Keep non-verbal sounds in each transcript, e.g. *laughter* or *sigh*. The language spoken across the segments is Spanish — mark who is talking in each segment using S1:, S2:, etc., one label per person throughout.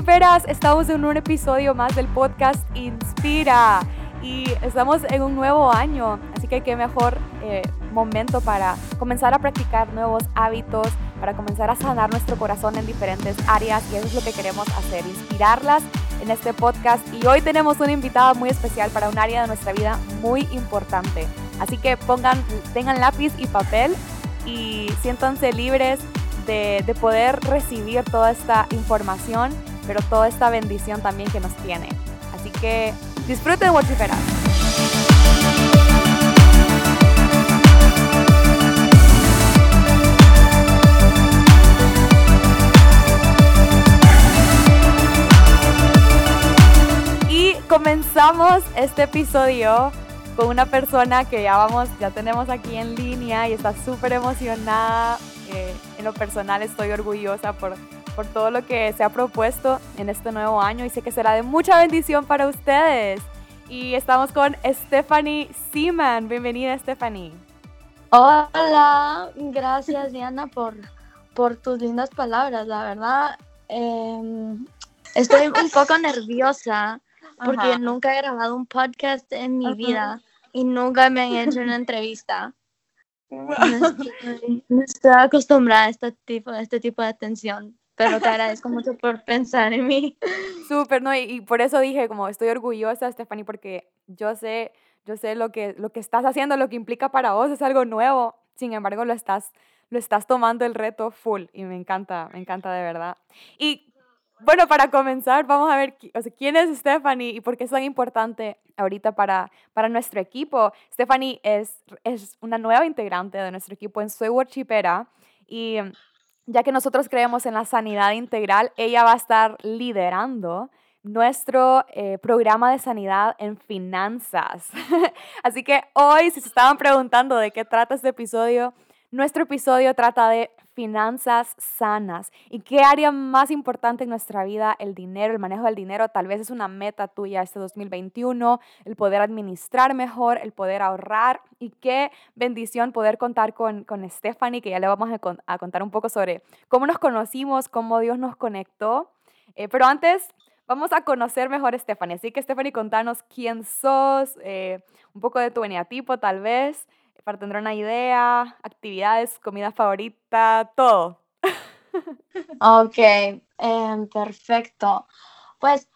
S1: Workshiperas, estamos en un episodio más del podcast Inspira y estamos en un nuevo año, así que qué mejor eh, momento para comenzar a practicar nuevos hábitos, para comenzar a sanar nuestro corazón en diferentes áreas y eso es lo que queremos hacer, inspirarlas en este podcast y hoy tenemos una invitada muy especial para un área de nuestra vida muy importante. Así que pongan, tengan lápiz y papel y siéntanse libres de, de poder recibir toda esta información, pero toda esta bendición también que nos tiene. Así que disfruten Worshipera. Y comenzamos este episodio con una persona que ya vamos, ya tenemos aquí en línea y está súper emocionada. Eh, en lo personal estoy orgullosa por, por todo lo que se ha propuesto en este nuevo año y sé que será de mucha bendición para ustedes. Y estamos con Stephanie Seaman. Bienvenida, Stephanie.
S2: Hola, gracias Diana por, por tus lindas palabras. La verdad, eh, estoy un poco nerviosa porque
S1: Ajá.
S2: nunca he grabado un podcast en mi
S1: Ajá.
S2: vida y nunca me han hecho una entrevista. *laughs* No estoy, no estoy acostumbrada a este tipo, a este tipo de atención, pero te agradezco mucho por pensar en mí.
S1: Súper, ¿no? Y, por eso dije, como estoy orgullosa, Stephanie, porque yo sé, yo sé lo que, lo que estás haciendo, lo que implica para vos, es algo nuevo. Sin embargo, lo estás, lo estás tomando el reto full y me encanta, me encanta de verdad. Y bueno, para comenzar, vamos a ver quién es Stephanie y por qué es tan importante ahorita para, para nuestro equipo. Stephanie es, es una nueva integrante de nuestro equipo en Soy Worshipera y ya que nosotros creemos en la sanidad integral, ella va a estar liderando nuestro eh, programa de sanidad en finanzas. *laughs* Así que hoy, si se estaban preguntando de qué trata este episodio, nuestro episodio trata de finanzas sanas. ¿Y qué área más importante en nuestra vida? El dinero, el manejo del dinero. Tal vez es una meta tuya este 2021, el poder administrar mejor, el poder ahorrar. Y qué bendición poder contar con, con Stephanie, que ya le vamos a, con- a contar un poco sobre cómo nos conocimos, cómo Dios nos conectó. Eh, pero antes, vamos a conocer mejor a Stephanie. Así que Stephanie, contanos quién sos, eh, un poco de tu eneatipo tal vez, para tener una idea, actividades, comida favorita, todo.
S2: Ok, em, perfecto. Pues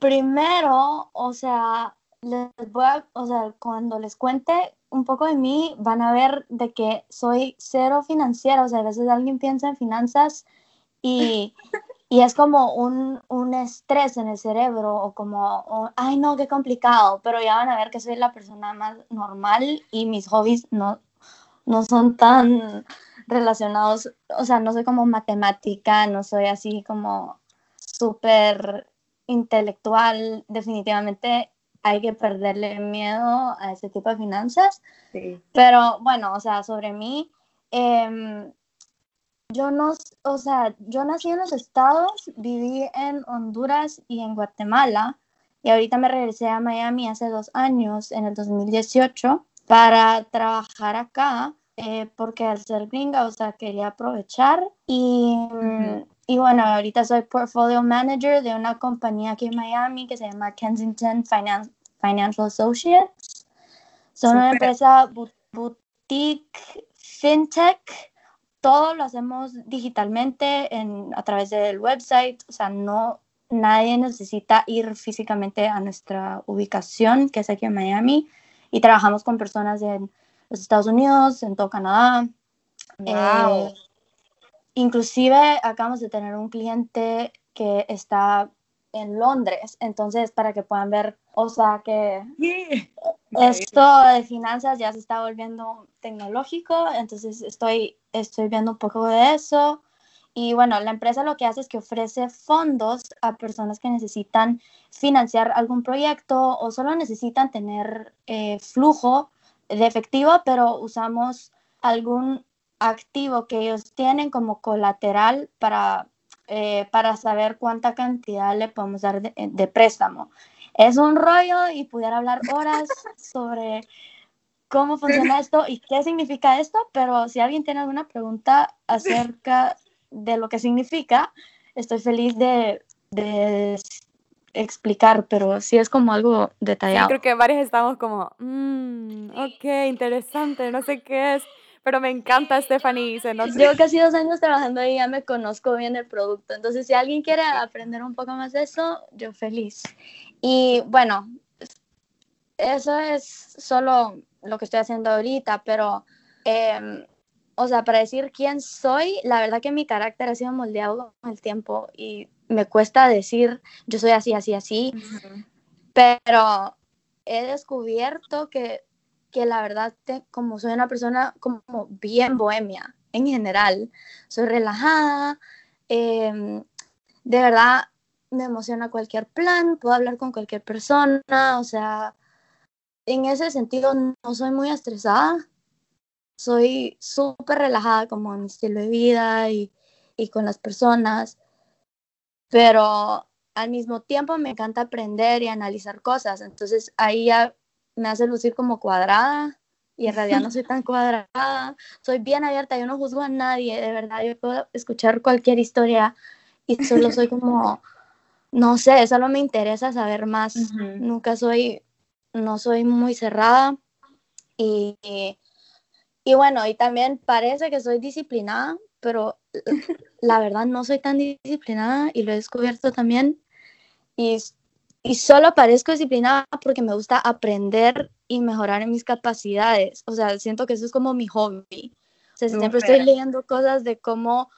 S2: primero, o sea, les voy a, o sea, cuando les cuente un poco de mí, van a ver de que soy cero financiera, o sea, a veces alguien piensa en finanzas y, *laughs* y es como un, un estrés en el cerebro o como, ay no, qué complicado, pero ya van a ver que soy la persona más normal y mis hobbies no, no son tan relacionados, o sea, no soy como matemática, no soy así como súper intelectual, definitivamente hay que perderle miedo a ese tipo de finanzas, pero bueno, o sea, sobre mí, em, yo no, o sea, yo nací en los estados, viví en Honduras y en Guatemala, y ahorita me regresé a Miami hace dos años, en el 2018, para trabajar acá, eh, porque al ser gringa, o sea, quería aprovechar. Y, y bueno, ahorita soy portfolio manager de una compañía aquí en Miami que se llama Kensington Finan- Financial Associates. Son una empresa boutique, fintech, todo lo hacemos digitalmente en, a través del website, o sea, no, nadie necesita ir físicamente a nuestra ubicación, que es aquí en Miami, y trabajamos con personas en los Estados Unidos, en todo Canadá.
S1: Wow.
S2: Eh, inclusive acabamos de tener un cliente que está en Londres, entonces para que puedan ver, o sea, que esto de finanzas ya se está volviendo tecnológico, entonces estoy, estoy viendo un poco de eso. Y bueno, la empresa lo que hace es que ofrece fondos a personas que necesitan financiar algún proyecto o solo necesitan tener eh, flujo de efectivo, pero usamos algún activo que ellos tienen como colateral para, eh, para saber cuánta cantidad le podemos dar de, de préstamo. Es un rollo y pudiera hablar horas *laughs* sobre cómo funciona esto y qué significa esto, pero si alguien tiene alguna pregunta acerca de lo que significa, estoy feliz de, de explicar, pero sí es como algo detallado.
S1: creo que varios estamos como, mmm, ok, interesante, no sé qué es, pero me encanta Stephanie. Se
S2: Llevo casi dos años trabajando y ya me conozco bien el producto, entonces si alguien quiere aprender un poco más de eso, yo feliz. Y bueno, eso es solo lo que estoy haciendo ahorita, pero, em, o sea, para decir quién soy, la verdad que mi carácter ha sido moldeado con el tiempo y me cuesta decir yo soy así, así, así, pero he descubierto que, que la verdad, como soy una persona como bien bohemia en general, soy relajada, em, de verdad me emociona cualquier plan, puedo hablar con cualquier persona, o sea, en ese sentido no soy muy estresada, soy súper relajada como en mi estilo de vida y, y con las personas pero al mismo tiempo me encanta aprender y analizar cosas, entonces ahí ya me hace lucir como cuadrada y en realidad no soy tan *laughs* cuadrada, soy bien abierta, yo no juzgo a nadie, de verdad, yo puedo escuchar cualquier historia y solo soy como, no sé, solo me interesa saber más, nunca soy, no soy muy cerrada y, y bueno, y también parece que soy disciplinada, pero la verdad no soy tan disciplinada y lo he descubierto también. Y, y solo parezco disciplinada porque me gusta aprender y mejorar en mis capacidades. O sea, siento que eso es como mi hobby. O sea, siempre estoy leyendo cosas de cómo,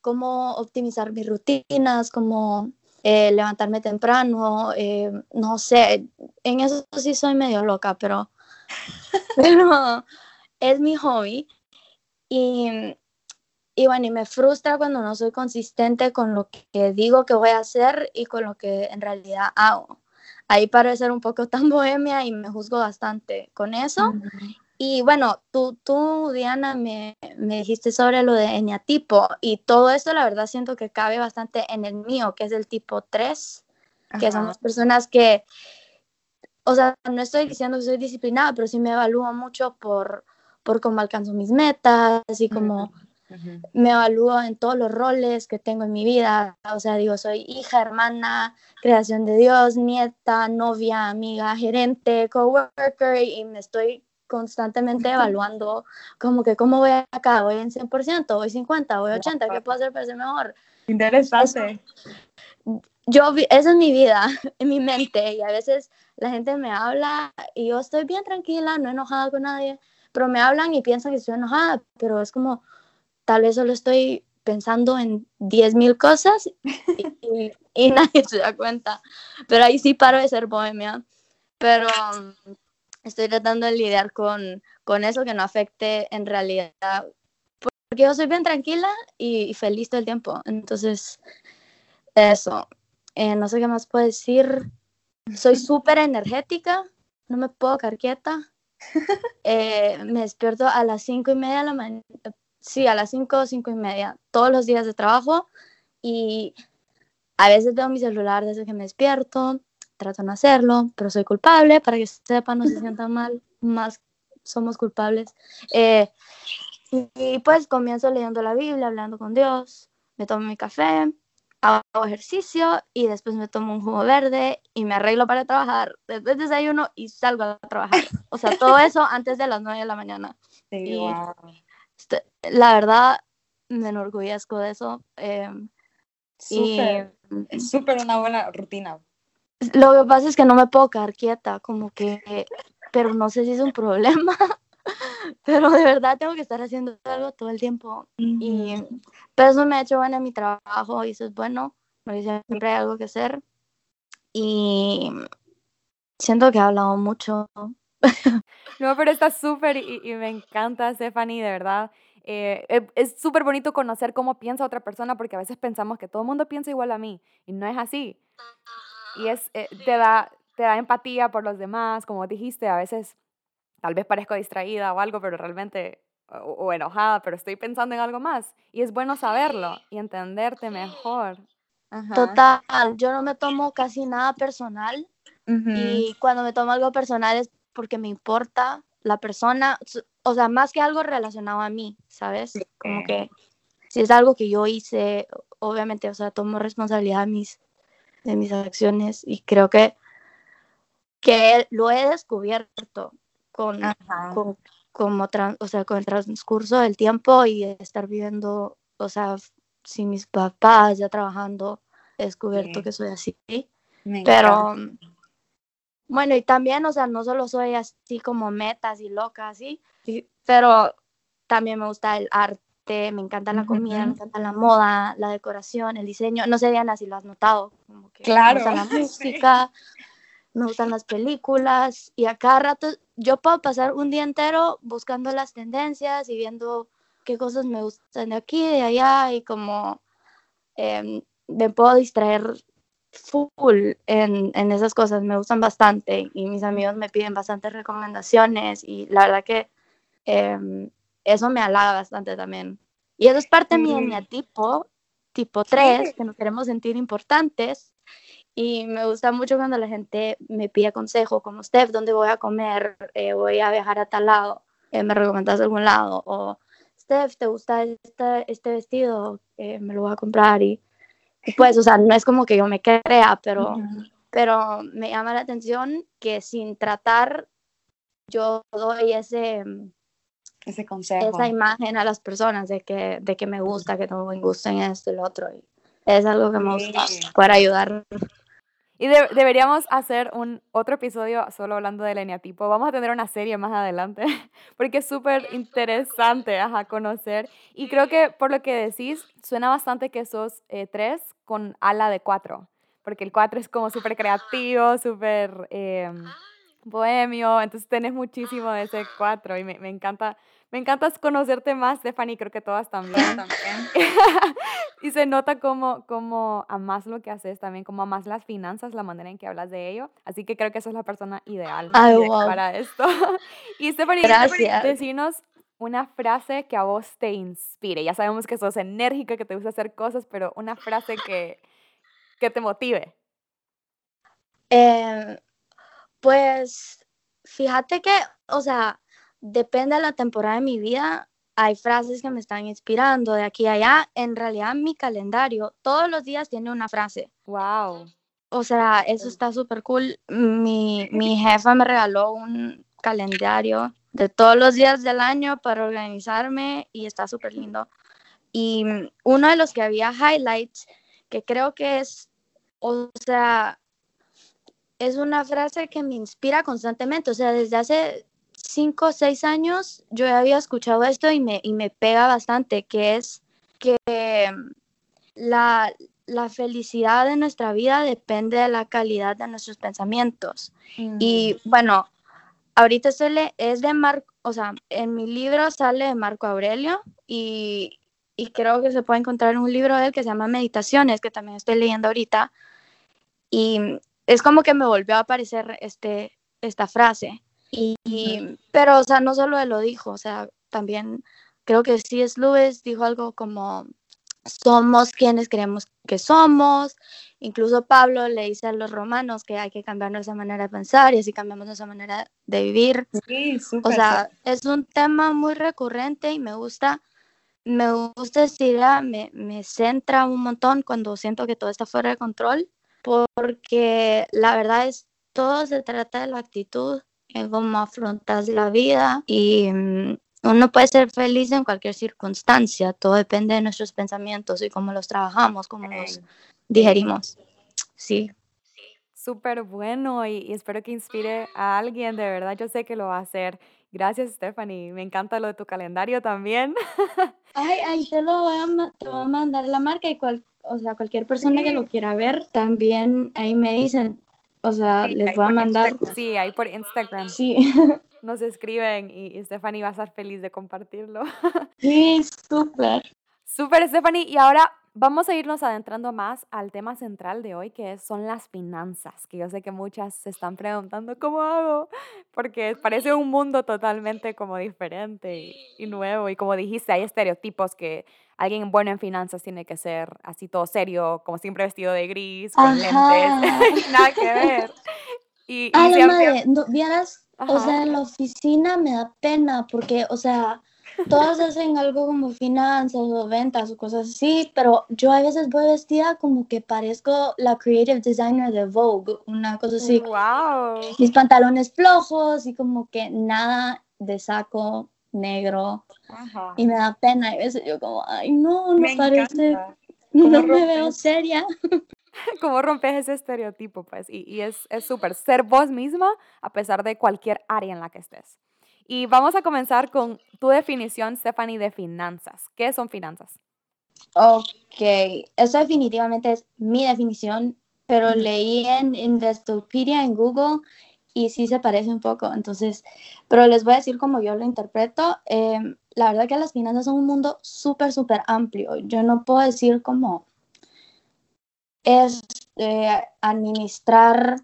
S2: cómo optimizar mis rutinas, cómo eh, levantarme temprano, eh, no sé, en eso sí soy medio loca, pero, *laughs* pero es mi hobby. Y y bueno, y me frustra cuando no soy consistente con lo que digo que voy a hacer y con lo que en realidad hago. Ahí paro de ser un poco *laughs* tan bohemia y me juzgo bastante con eso. Y bueno, tú, tú Diana, me, me, dijiste sobre lo de eneatipo y todo esto la verdad siento que cabe bastante en el mío, que es el tipo 3, que somos personas que, o sea, no estoy diciendo que soy disciplinada, pero sí me evalúo mucho por, por cómo alcanzo mis metas y me evalúo en todos los roles que tengo en mi vida. O sea, digo, soy hija, hermana, creación de Dios, nieta, novia, amiga, gerente, coworker y me estoy constantemente *laughs* evaluando como que cómo voy acá, voy en 100%, voy 50, voy 80, ¿qué puedo hacer para ser mejor?
S1: Interesante.
S2: Yo, esa es mi vida, *laughs* en mi mente y a veces la gente me habla y yo estoy bien tranquila, no enojada con nadie, pero me hablan y piensan que estoy enojada, pero es como, tal vez solo estoy pensando en 10.000 cosas y, *laughs* nadie se da cuenta. Pero ahí sí paro de ser bohemia. Pero um, estoy tratando de lidiar con, con eso que no afecte en realidad. Porque yo soy bien tranquila y, feliz todo el tiempo. Entonces, eso. Eh, no sé qué más puedo decir. Soy súper energética. No me puedo quedar quieta. *laughs* Eh, me despierto a las cinco y media de la mañana, sí, a las 5 o 5 y media, todos los días de trabajo y a veces veo mi celular desde que me despierto, trato de no hacerlo, pero soy culpable, para que sepan, no se *laughs* sientan mal, más somos culpables. Eh, y, pues comienzo leyendo la Biblia, hablando con Dios, me tomo mi café, hago ejercicio y después me tomo un jugo verde y me arreglo para trabajar, después desayuno y salgo a trabajar. O sea, todo *laughs* eso antes de las 9 de la mañana. Sí, este, la verdad, me enorgullezco de eso. Eh,
S1: es súper una buena rutina.
S2: Lo que pasa es que no me puedo quedar quieta, como que, pero no sé si es un problema, *laughs* pero de verdad tengo que estar haciendo algo todo el tiempo. Y pero eso me ha hecho bueno en mi trabajo y eso es bueno, porque siempre hay algo que hacer. Y siento que he hablado mucho, *laughs*
S1: no, pero está súper y, me encanta, Stephanie, de verdad. Eh, e, es súper bonito conocer cómo piensa otra persona porque a veces pensamos que todo el mundo piensa igual a mí y no es así. Y es, eh, te, da, te da empatía por los demás, como dijiste, a veces tal vez parezco distraída o algo, pero realmente, o, enojada, pero estoy pensando en algo más. Y es bueno saberlo y entenderte mejor.
S2: Total, yo no me tomo casi nada personal. Y cuando me tomo algo personal es porque me importa la persona, o sea, más que algo relacionado a mí, ¿sabes? Como que si es algo que yo hice, obviamente, o sea, tomo responsabilidad de mis, de mis acciones y creo que, que lo he descubierto con, con, como o sea, con el transcurso del tiempo y estar viviendo, o sea, sin mis papás ya trabajando, he descubierto que soy así. Pero bueno, y también, o sea, no solo soy así como metas y loca, así, pero también me gusta el arte, me encanta la comida, me encanta la moda, la decoración, el diseño. No sé, Diana, si lo has notado. Como que
S3: claro.
S2: Me gusta la *laughs* música, me gustan las películas y a cada rato yo puedo pasar un día entero buscando las tendencias y viendo qué cosas me gustan de aquí, de allá y como em, me puedo distraer full en, en, esas cosas, me gustan bastante y mis amigos me piden bastantes recomendaciones y la verdad que em, eso me halaga bastante también. Y eso es parte de mi tipo, tipo 3, que nos queremos sentir importantes. Y me gusta mucho cuando la gente me pide consejo, como Steph, ¿dónde voy a comer? Eh, voy a viajar a tal lado, eh, ¿me recomendas algún lado? O Steph, ¿te gusta este, este vestido? Eh, me lo voy a comprar. Y, *laughs* pues, o sea, no es como que yo me crea, pero, pero me llama la atención que sin tratar, yo doy ese
S3: ese consejo.
S2: Esa imagen a las personas de que, de que me gusta, que no me gusta en esto y lo otro. Y es algo que me gusta para ayudar.
S1: Y deberíamos hacer un otro episodio solo hablando del eneatipo. Vamos a tener una serie más adelante, *laughs* porque es súper interesante ajá, conocer. Y creo que por lo que decís, suena bastante que sos eh, tres con ala de cuatro, porque el cuatro es como súper creativo, súper eh, bohemio, entonces tenés muchísimo de ese cuatro y me, me encanta me encanta conocerte más, Stephanie, creo que todas *laughs* también. también. *laughs* y se nota como, como amas lo que haces también, como amas las finanzas, la manera en que hablas de ello. Así que creo que esa es la persona ideal para esto. *laughs* y Stephanie, Gracias. decinos una frase que a vos te inspire. Ya sabemos que sos enérgica, que te gusta hacer cosas, pero una frase que, que te motive.
S2: Eh, pues fíjate que, o sea, depende de la temporada de mi vida, hay frases que me están inspirando de aquí a allá. En realidad, mi calendario todos los días tiene una frase.
S1: Wow.
S2: O sea, eso está súper cool. Mi, mi jefa me regaló un calendario de todos los días del año para organizarme y está súper lindo. Y uno de los que había highlights, que creo que es, o sea, es una frase que me inspira constantemente. O sea, desde hace cinco o seis años yo había escuchado esto y me, y me pega bastante, que es que la, la felicidad de nuestra vida depende de la calidad de nuestros pensamientos. Y mm. bueno, ahorita es de Marco, o sea, en mi libro sale de Marco Aurelio y, y, creo que se puede encontrar un libro de él que se llama Meditaciones, que también estoy leyendo ahorita. Y es como que me volvió a aparecer este, esta frase. Y, pero, o sea, no solo él lo dijo, o sea, también creo que C.S. Lewis dijo algo como somos quienes creemos que somos. Incluso Pablo le dice a los romanos que hay que cambiar nuestra manera de pensar y así cambiamos nuestra manera de vivir.
S3: Sí,
S2: o sea, es un tema muy recurrente y me gusta, me gusta decir, me, me centra un montón cuando siento que todo está fuera de control, porque la verdad es, todo se trata de la actitud en cómo afrontas la vida y mm, uno puede ser feliz en cualquier circunstancia, todo depende de nuestros pensamientos y cómo los trabajamos, cómo los digerimos. Sí.
S1: Súper bueno y, espero que inspire a alguien, de verdad yo sé que lo va a hacer. Gracias Stephanie, me encanta lo de tu calendario también. *laughs*
S2: Ay, ay, te lo voy a, te voy a mandar la marca y cual, o sea, cualquier persona que lo quiera ver, también ahí me dicen, o sea, les voy a mandar.
S1: Sí, ahí por Instagram.
S2: Sí. *laughs*
S1: Nos escriben y, Stephanie va a estar feliz de compartirlo.
S2: Sí, súper. *laughs*
S1: Súper, Stephanie. Y ahora vamos a irnos adentrando más al tema central de hoy, que son las finanzas, que yo sé que muchas se están preguntando, ¿cómo hago? Porque parece un mundo totalmente como diferente y, y nuevo. Y como dijiste, hay estereotipos que alguien bueno en finanzas tiene que ser así todo serio, como siempre vestido de gris, con lentes, *laughs* nada que ver.
S2: Y, y siempre... madre, vieras, o sea, en la oficina me da pena porque, o sea, todos hacen algo como finanzas o ventas o cosas así, pero yo a veces voy vestida como que parezco la creative designer de Vogue, una cosa así.
S1: ¡Wow!
S2: Mis pantalones flojos y como que nada de saco negro
S3: Ajá.
S2: y me da pena. Y a veces yo como, ay, no, no
S3: Me
S2: parece, no
S3: ¿Cómo
S2: me veo
S3: rompes?
S2: seria. *laughs*
S1: ¿Cómo rompes ese estereotipo? Pues, y, y es es súper ser vos misma a pesar de cualquier área en la que estés. Y vamos a comenzar con tu definición, Stephanie, de finanzas. ¿Qué son finanzas?
S2: Ok, eso definitivamente es mi definición, pero leí en Investopedia en Google y sí se parece un poco. Entonces, pero les voy a decir cómo yo lo interpreto. Em, la verdad que las finanzas son un mundo súper, súper amplio. Yo no puedo decir cómo es eh, administrar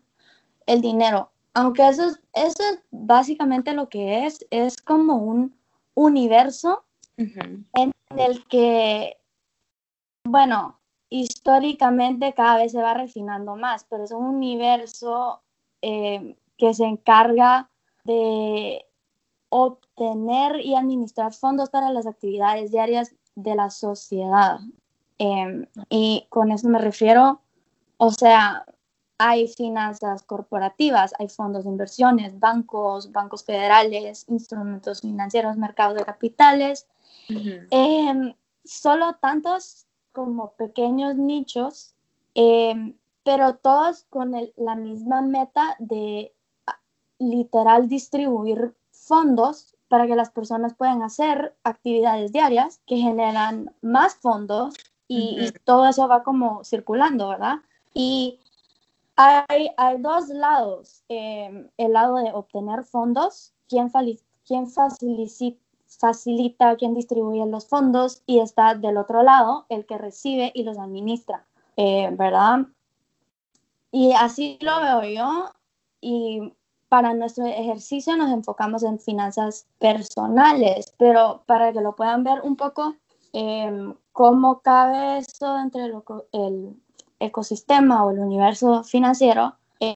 S2: el dinero, aunque eso es, eso es básicamente lo que es, es como un universo en el que, bueno, históricamente cada vez se va refinando más, pero es un universo eh, que se encarga de obtener y administrar fondos para las actividades diarias de la sociedad. Em, y con eso me refiero, o sea, hay finanzas corporativas, hay fondos de inversiones, bancos, bancos federales, instrumentos financieros, mercados de capitales. Em, solo tantos como pequeños nichos, em, pero todos con el- la misma meta de ah, literal distribuir fondos para que las personas puedan hacer actividades diarias que generan más fondos y, y todo eso va como circulando, ¿verdad? Y hay, hay dos lados, em, el lado de obtener fondos, quién, quién facilita facilita quien distribuye los fondos y está del otro lado el que recibe y los administra, eh, ¿verdad? Y así lo veo yo y para nuestro ejercicio nos enfocamos en finanzas personales, pero para que lo puedan ver un poco eh, cómo cabe eso entre el, el, ecosistema o el universo financiero, eh,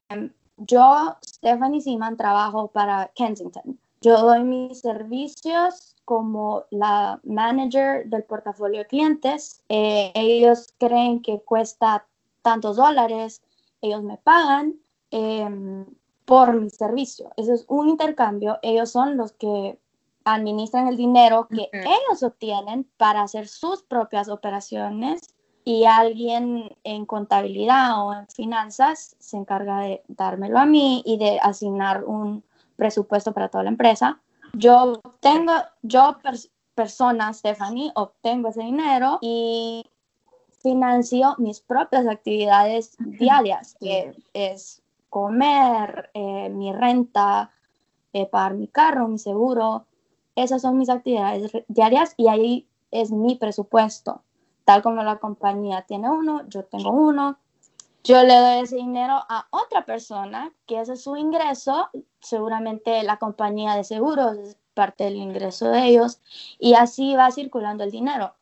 S2: yo, Stephanie Seaman, trabajo para Kensington. Yo doy mis servicios como la manager del portafolio de clientes. Eh, ellos creen que cuesta tantos dólares, ellos me pagan eh, por mi servicio. Eso es un intercambio. Ellos son los que administran el dinero que uh -huh. ellos obtienen para hacer sus propias operaciones y alguien en contabilidad o en finanzas se encarga de dármelo a mí y de asignar un presupuesto para toda la empresa. Yo tengo, yo pers persona, Stephanie, obtengo ese dinero y financio mis propias actividades diarias, que es comer, eh, mi renta, eh, pagar mi carro, mi seguro. Esas son mis actividades diarias y ahí es mi presupuesto. Tal como la compañía tiene uno, yo tengo uno. Yo le doy ese dinero a otra persona, que ese es su ingreso. Seguramente la compañía de seguros es parte del ingreso de ellos. Y así va circulando el dinero.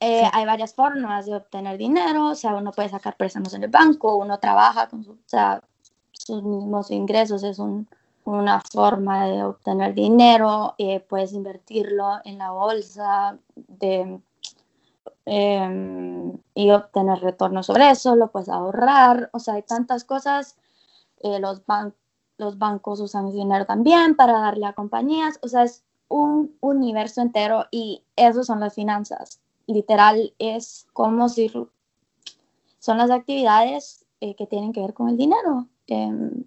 S2: Eh, sí. Hay varias formas de obtener dinero. O sea, uno puede sacar préstamos en el banco, uno trabaja con su, o sea, sus mismos ingresos. Es un, una forma de obtener dinero. Eh, puedes invertirlo en la bolsa de eh, y obtener retorno sobre eso, lo puedes ahorrar, o sea, hay tantas cosas. Eh, los, ban los bancos usan ese dinero también para darle a compañías, o sea, es un universo entero y eso son las finanzas. Literal, es como si son las actividades eh, que tienen que ver con el dinero.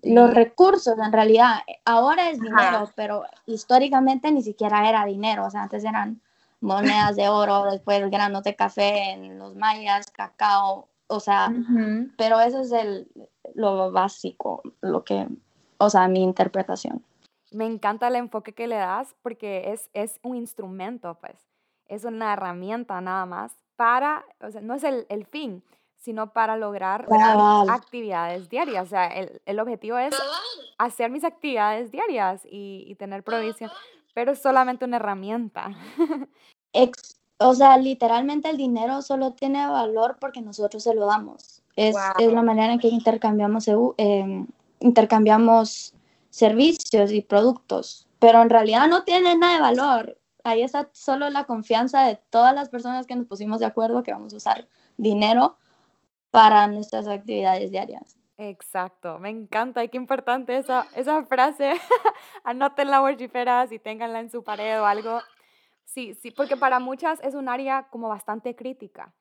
S2: los recursos, en realidad, ahora es dinero, Ajá. pero históricamente ni siquiera era dinero, o sea, antes eran monedas de oro, después granos de café en los mayas, cacao, o sea, uh -huh. pero eso es el, lo básico, lo que, o sea, mi interpretación.
S1: Me encanta el enfoque que le das porque es, es un instrumento, pues, es una herramienta nada más para, o sea, no es el, el fin, sino para lograr
S2: wow.
S1: actividades diarias. O sea, el, el, objetivo es hacer mis actividades diarias y, y tener provisión, pero es solamente una herramienta. *laughs*
S2: Ex, o sea, literalmente el dinero solo tiene valor porque nosotros se lo damos. Es, wow. es la manera en que intercambiamos, eh, intercambiamos servicios y productos, pero en realidad no tiene nada de valor. ahí está solo la confianza de todas las personas que nos pusimos de acuerdo que vamos a usar dinero para nuestras actividades diarias.
S1: Exacto, me encanta qué importante esa, esa frase. *laughs* Anótenla, worshipperas y ténganla en su pared o algo. Sí, sí, porque para muchas es un área como bastante crítica.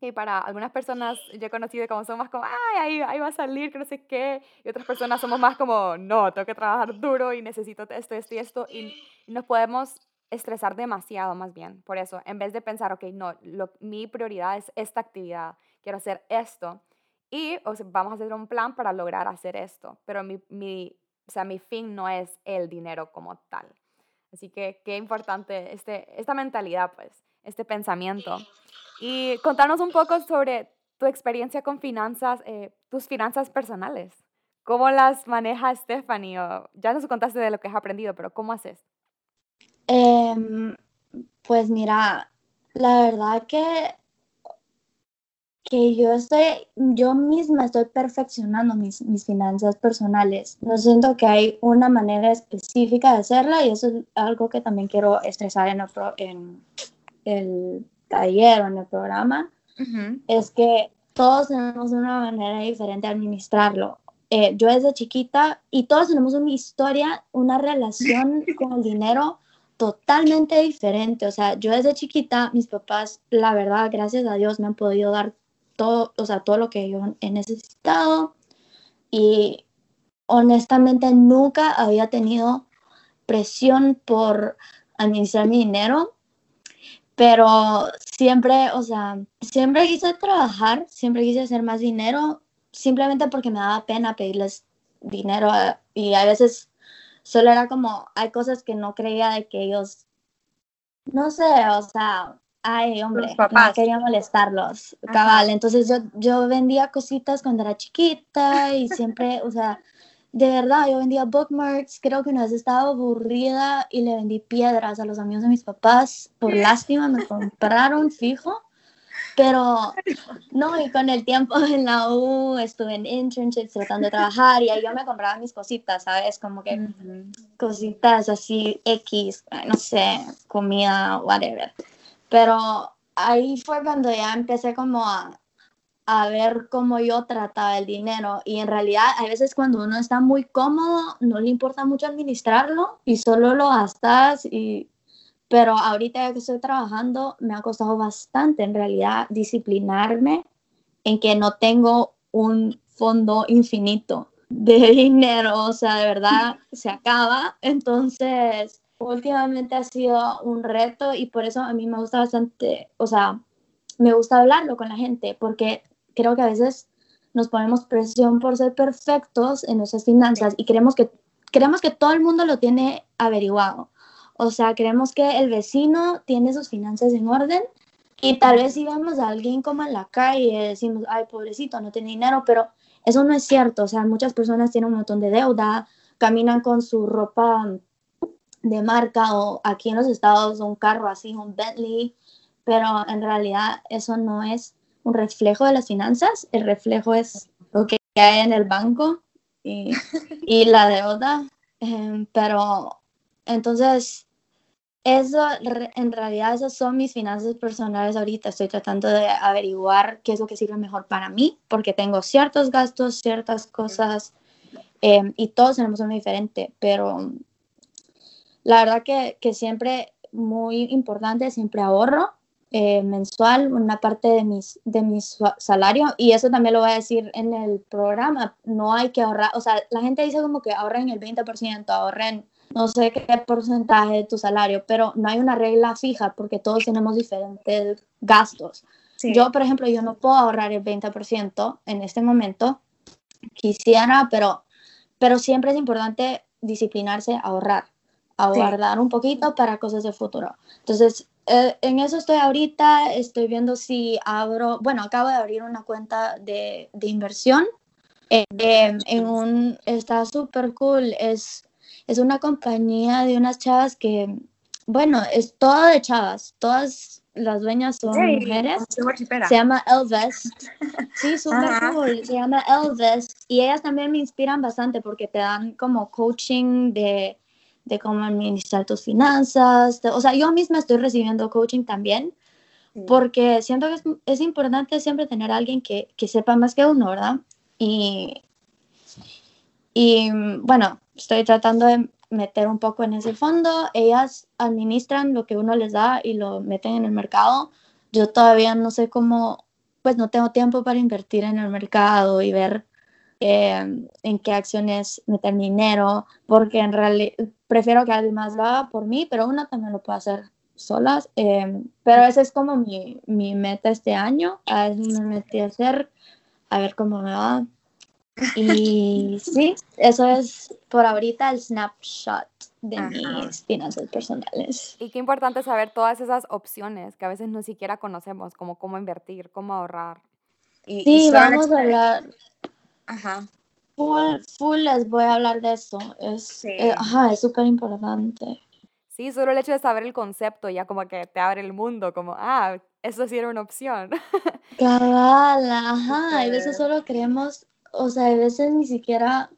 S1: Y para algunas personas yo he conocido como son más como, ay, ahí, ahí va a salir, que no sé qué. Y otras personas somos más como, no, tengo que trabajar duro y necesito esto, esto y esto. Y, nos podemos estresar demasiado más bien. Por eso, en vez de pensar, ok, no, lo, mi prioridad es esta actividad, quiero hacer esto. Y o sea, vamos a hacer un plan para lograr hacer esto. Pero mi, mi, o sea, mi fin no es el dinero como tal. Así que qué importante este, esta mentalidad, pues, este pensamiento. Y contarnos un poco sobre tu experiencia con finanzas, eh, tus finanzas personales. ¿Cómo las maneja Stephanie? ya nos contaste de lo que has aprendido, pero ¿cómo haces?
S2: Em, pues mira, la verdad que, que yo estoy, yo misma estoy perfeccionando mis, mis finanzas personales. No siento que hay una manera específica de hacerla y eso es algo que también quiero estresar en, en el taller o en el programa. Es que todos tenemos una manera diferente de administrarlo. Eh, yo desde chiquita y todos tenemos una historia, una relación *laughs* con el dinero totalmente diferente. O sea, yo desde chiquita, mis papás, la verdad, gracias a Dios, me han podido dar todo, o sea, todo lo que yo he necesitado. Y honestamente nunca había tenido presión por administrar mi dinero, pero siempre, o sea, siempre quise trabajar, siempre quise hacer más dinero, simplemente porque me daba pena pedirles dinero y a veces solo era como, hay cosas que no creía de que ellos, no sé, o sea, ay, hombre, no quería molestarlos, cabal. Entonces yo, yo vendía cositas cuando era chiquita y *laughs* siempre, o sea, de verdad, yo vendía bookmarks, creo que una vez estaba aburrida y le vendí piedras a los amigos de mis papás, por *laughs* lástima me compraron fijo, pero no, y con el tiempo *laughs* en la U estuve en internships tratando de trabajar y ahí yo me compraba mis cositas, ¿sabes? Como que cositas así X, no sé, comida, whatever. Pero ahí fue cuando ya empecé como a, a ver cómo yo trataba el dinero y en realidad a veces cuando uno está muy cómodo no le importa mucho administrarlo y solo lo gastas y pero ahorita que estoy trabajando me ha costado bastante en realidad disciplinarme en que no tengo un fondo infinito de *laughs* dinero, o sea, de verdad se acaba. Entonces, últimamente ha sido un reto y por eso a mí me gusta bastante, o sea, me gusta hablarlo con la gente porque creo que a veces nos ponemos presión por ser perfectos en nuestras finanzas y creemos que, creemos que todo el mundo lo tiene averiguado. O sea, creemos que el vecino tiene sus finanzas en orden y tal vez si vemos a alguien como en la calle decimos, ay, pobrecito, no tiene dinero, pero eso no es cierto. O sea, muchas personas tienen un montón de deuda, caminan con su ropa de marca o aquí en los estados un carro así, un Bentley, pero en realidad eso no es un reflejo de las finanzas, el reflejo es lo que hay en el banco y, *laughs* y la deuda. Em, pero entonces, eso, en realidad, esas son mis finanzas personales ahorita. Estoy tratando de averiguar qué es lo que sirve mejor para mí, porque tengo ciertos gastos, ciertas cosas, em, y todos tenemos uno diferente, pero la verdad que, que siempre muy importante, siempre ahorro eh, mensual, una parte de mis, de mi salario, y eso también lo voy a decir en el programa, no hay que ahorrar, o sea, la gente dice como que ahorren el 20%, ahorren no sé qué porcentaje de tu salario, pero no hay una regla fija porque todos tenemos diferentes gastos. Yo, por ejemplo, yo no puedo ahorrar el 20% en este momento. Quisiera, pero, pero siempre es importante disciplinarse, ahorrar, a guardar un poquito para cosas de futuro. Entonces, eh, en eso estoy ahorita, estoy viendo si abro, bueno, acabo de abrir una cuenta de, de inversión. Eh, en un, está súper cool, es es una compañía de unas chavas que, bueno, es todo de chavas, todas las dueñas son mujeres. Se llama Elvis. Sí, *laughs* súper cool. Se llama Elvis. Y ellas también me inspiran bastante porque te dan como coaching de, de cómo administrar tus finanzas. o sea, yo misma estoy recibiendo coaching también, porque siento que es, es, importante siempre tener a alguien que, que, sepa más que uno, ¿verdad? Y, y bueno, estoy tratando de meter un poco en ese fondo. Ellas administran lo que uno les da y lo meten en el mercado. Yo todavía no sé cómo, pues no tengo tiempo para invertir en el mercado y ver Em, en qué acciones meter dinero, porque en realidad prefiero que alguien más lo haga por mí, pero uno también lo puede hacer solas. Em, pero esa es como mi, mi, meta este año. A eso me metí a hacer, a ver cómo me va. Y *laughs* sí, eso es por ahorita el snapshot de mis finanzas personales.
S1: Y qué importante saber todas esas opciones que a veces no siquiera conocemos, como cómo invertir, cómo ahorrar.
S2: Y, sí, vamos a hablar Ajá. Full, full les voy a hablar de eso. Es, eh, ajá, es súper importante.
S1: Sí, solo el hecho de saber el concepto ya como que te abre el mundo, como, ah, eso sí era una opción. *laughs*
S2: Cabal, ajá, a veces solo creemos, o sea, a veces ni siquiera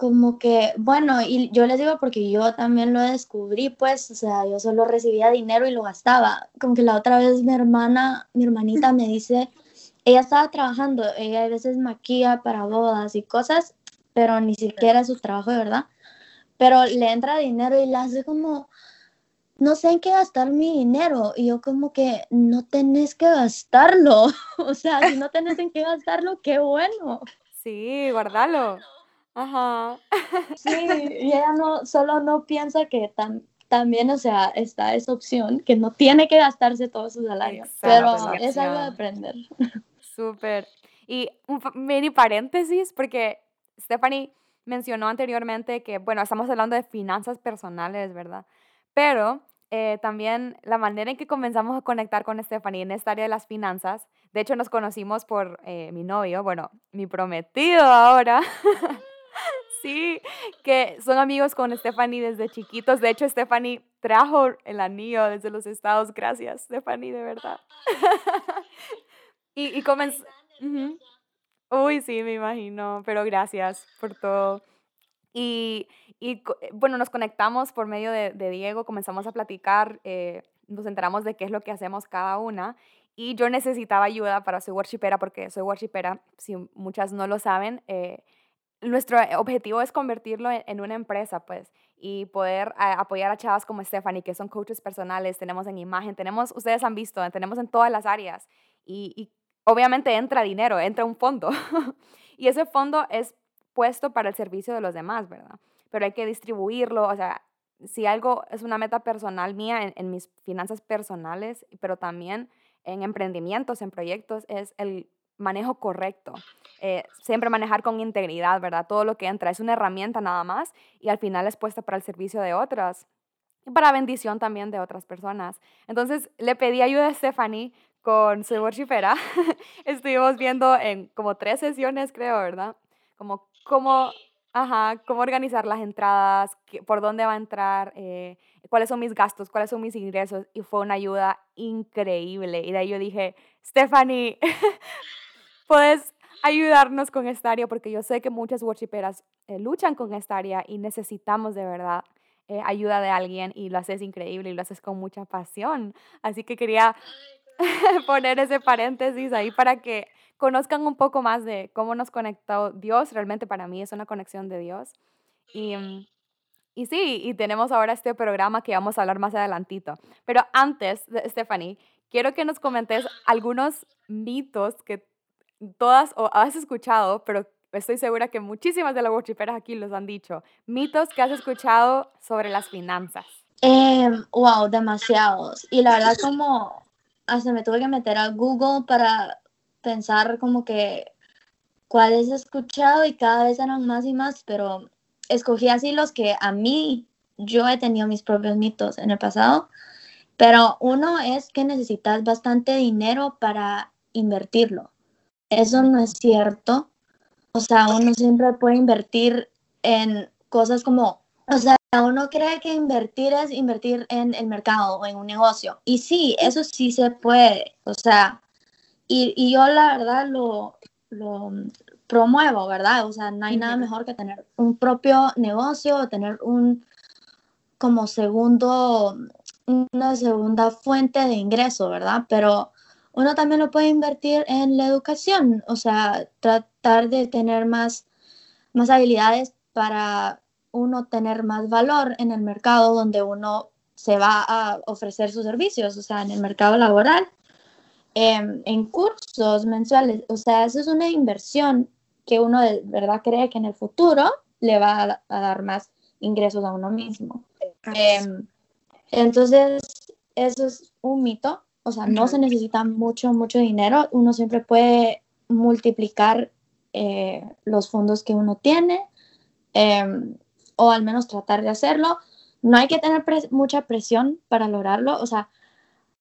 S2: como que, bueno, y yo les digo porque yo también lo descubrí, pues, o sea, yo solo recibía dinero y lo gastaba. Como que la otra vez mi hermana, mi hermanita me dice, ella estaba trabajando, ella a veces maquilla para bodas y cosas, pero ni siquiera es su trabajo de verdad. Pero le entra dinero y le hace como, no sé en qué gastar mi dinero. Y yo como que no tenés que gastarlo. *laughs* o sea, si no tenés en qué gastarlo, qué bueno.
S1: Sí, guardalo. Ajá.
S2: sí, y ella no, solo no piensa que también, o sea, está esa opción, que no tiene que gastarse todo su salario. pero es algo de aprender.
S1: Súper. Y un mini paréntesis, porque Stephanie mencionó anteriormente que, bueno, estamos hablando de finanzas personales, ¿verdad? Pero eh, también la manera en que comenzamos a conectar con Stephanie en esta área de las finanzas, de hecho nos conocimos por eh, mi novio, bueno, mi prometido ahora. *laughs* sí, que son amigos con Stephanie desde chiquitos. De hecho, Stephanie trajo el anillo desde los estados. Gracias, Stephanie, de verdad. *laughs* Y, y comenzó... Uy, sí, me imagino, pero gracias por todo. Y, y eh, bueno, nos conectamos por medio de, de Diego, comenzamos a platicar, eh, nos enteramos de qué es lo que hacemos cada una y yo necesitaba ayuda para Soy Worshipera porque soy worshipera, si muchas no lo saben, eh, nuestro objetivo es convertirlo en, una empresa, pues, y poder apoyar a chavas como Stephanie, que son coaches personales, tenemos en imagen, tenemos, ustedes han visto, tenemos en todas las áreas, y, y obviamente entra dinero, entra un fondo. *laughs* y ese fondo es puesto para el servicio de los demás, ¿verdad? Pero hay que distribuirlo, o sea, si algo es una meta personal mía en, mis finanzas personales, pero también en emprendimientos, en proyectos, es el manejo correcto. Eh, siempre manejar con integridad, ¿verdad? Todo lo que entra es una herramienta nada más y al final es puesta para el servicio de otras y para bendición también de otras personas. Entonces le pedí ayuda a Stephanie con Soy Worshipera, *laughs* estuvimos viendo en como tres sesiones, creo, ¿verdad? Como cómo, ajá, cómo organizar las entradas, por dónde va a entrar, eh, cuáles son mis gastos, cuáles son mis ingresos, y fue una ayuda increíble. Y de ahí yo dije, Stephanie, *laughs* puedes ayudarnos con esta área, porque yo sé que muchas worshiperas eh, luchan con esta área y necesitamos de verdad eh, ayuda de alguien y lo haces increíble y lo haces con mucha pasión. Así que quería *laughs* poner ese paréntesis ahí para que conozcan un poco más de cómo nos conectó Dios. Realmente para mí es una conexión de Dios. Y, mm, y sí, y tenemos ahora este programa que vamos a hablar más adelantito. Pero antes, Stephanie, quiero que nos comentes algunos mitos que todas o has escuchado, pero estoy segura que muchísimas de las worshiperas aquí los han dicho. Mitos que has escuchado sobre las finanzas.
S2: wow, em, demasiados. Y la verdad como hasta me tuve que meter a Google para pensar como que cuáles he escuchado y cada vez eran más y más, pero escogí así los que a mí yo he tenido mis propios mitos en el pasado, pero uno es que necesitas bastante dinero para invertirlo. Eso no es cierto. O sea, uno siempre puede invertir en cosas como, o sea, uno cree que invertir es invertir en el mercado o en un negocio. Y sí, eso sí se puede. O sea, y, yo la verdad lo, lo, promuevo, ¿verdad? O sea, no hay nada mejor que tener un propio negocio o tener un, como segundo, una segunda fuente de ingreso, ¿verdad? Pero uno también lo puede invertir en la educación, o sea, tratar de tener más, más habilidades para uno tener más valor en el mercado donde uno se va a ofrecer sus servicios, o sea, en el mercado laboral, em, en cursos mensuales, o sea, eso es una inversión que uno de verdad cree que en el futuro le va a, dar más ingresos a uno mismo. Em, entonces, eso es un mito, o sea, no se necesita mucho, mucho dinero, uno siempre puede multiplicar eh, los fondos que uno tiene. Em, o al menos tratar de hacerlo. No hay que tener mucha presión para lograrlo, o sea,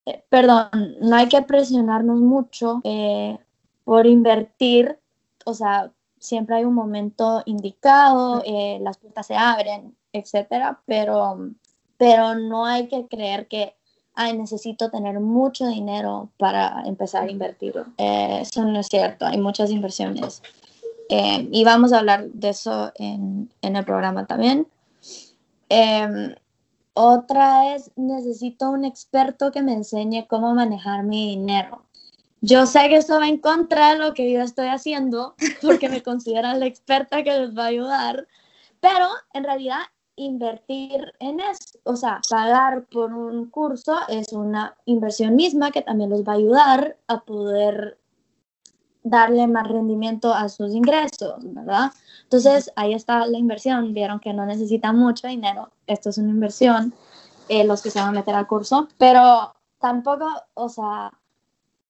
S2: eh, perdón, no hay que presionarnos mucho eh, por invertir, o sea, siempre hay un momento indicado, las puertas se abren, etcétera, pero, pero no hay que creer que ay, necesito tener mucho dinero para empezar a invertirlo. Eh, eso no es cierto, hay muchas inversiones. Eh, y vamos a hablar de eso en, en el programa también. Em, otra es, necesito un experto que me enseñe cómo manejar mi dinero. Yo sé que esto va en contra de lo que yo estoy haciendo, *laughs* porque me consideran la experta que les va a ayudar, pero en realidad invertir en eso, o sea, pagar por un curso es una inversión misma que también los va a ayudar a poder darle más rendimiento a sus ingresos, ¿verdad? Entonces, ahí está la inversión. Vieron que no necesitan mucho dinero. Esto es una inversión, eh, los que se van a meter al curso, pero tampoco, o sea,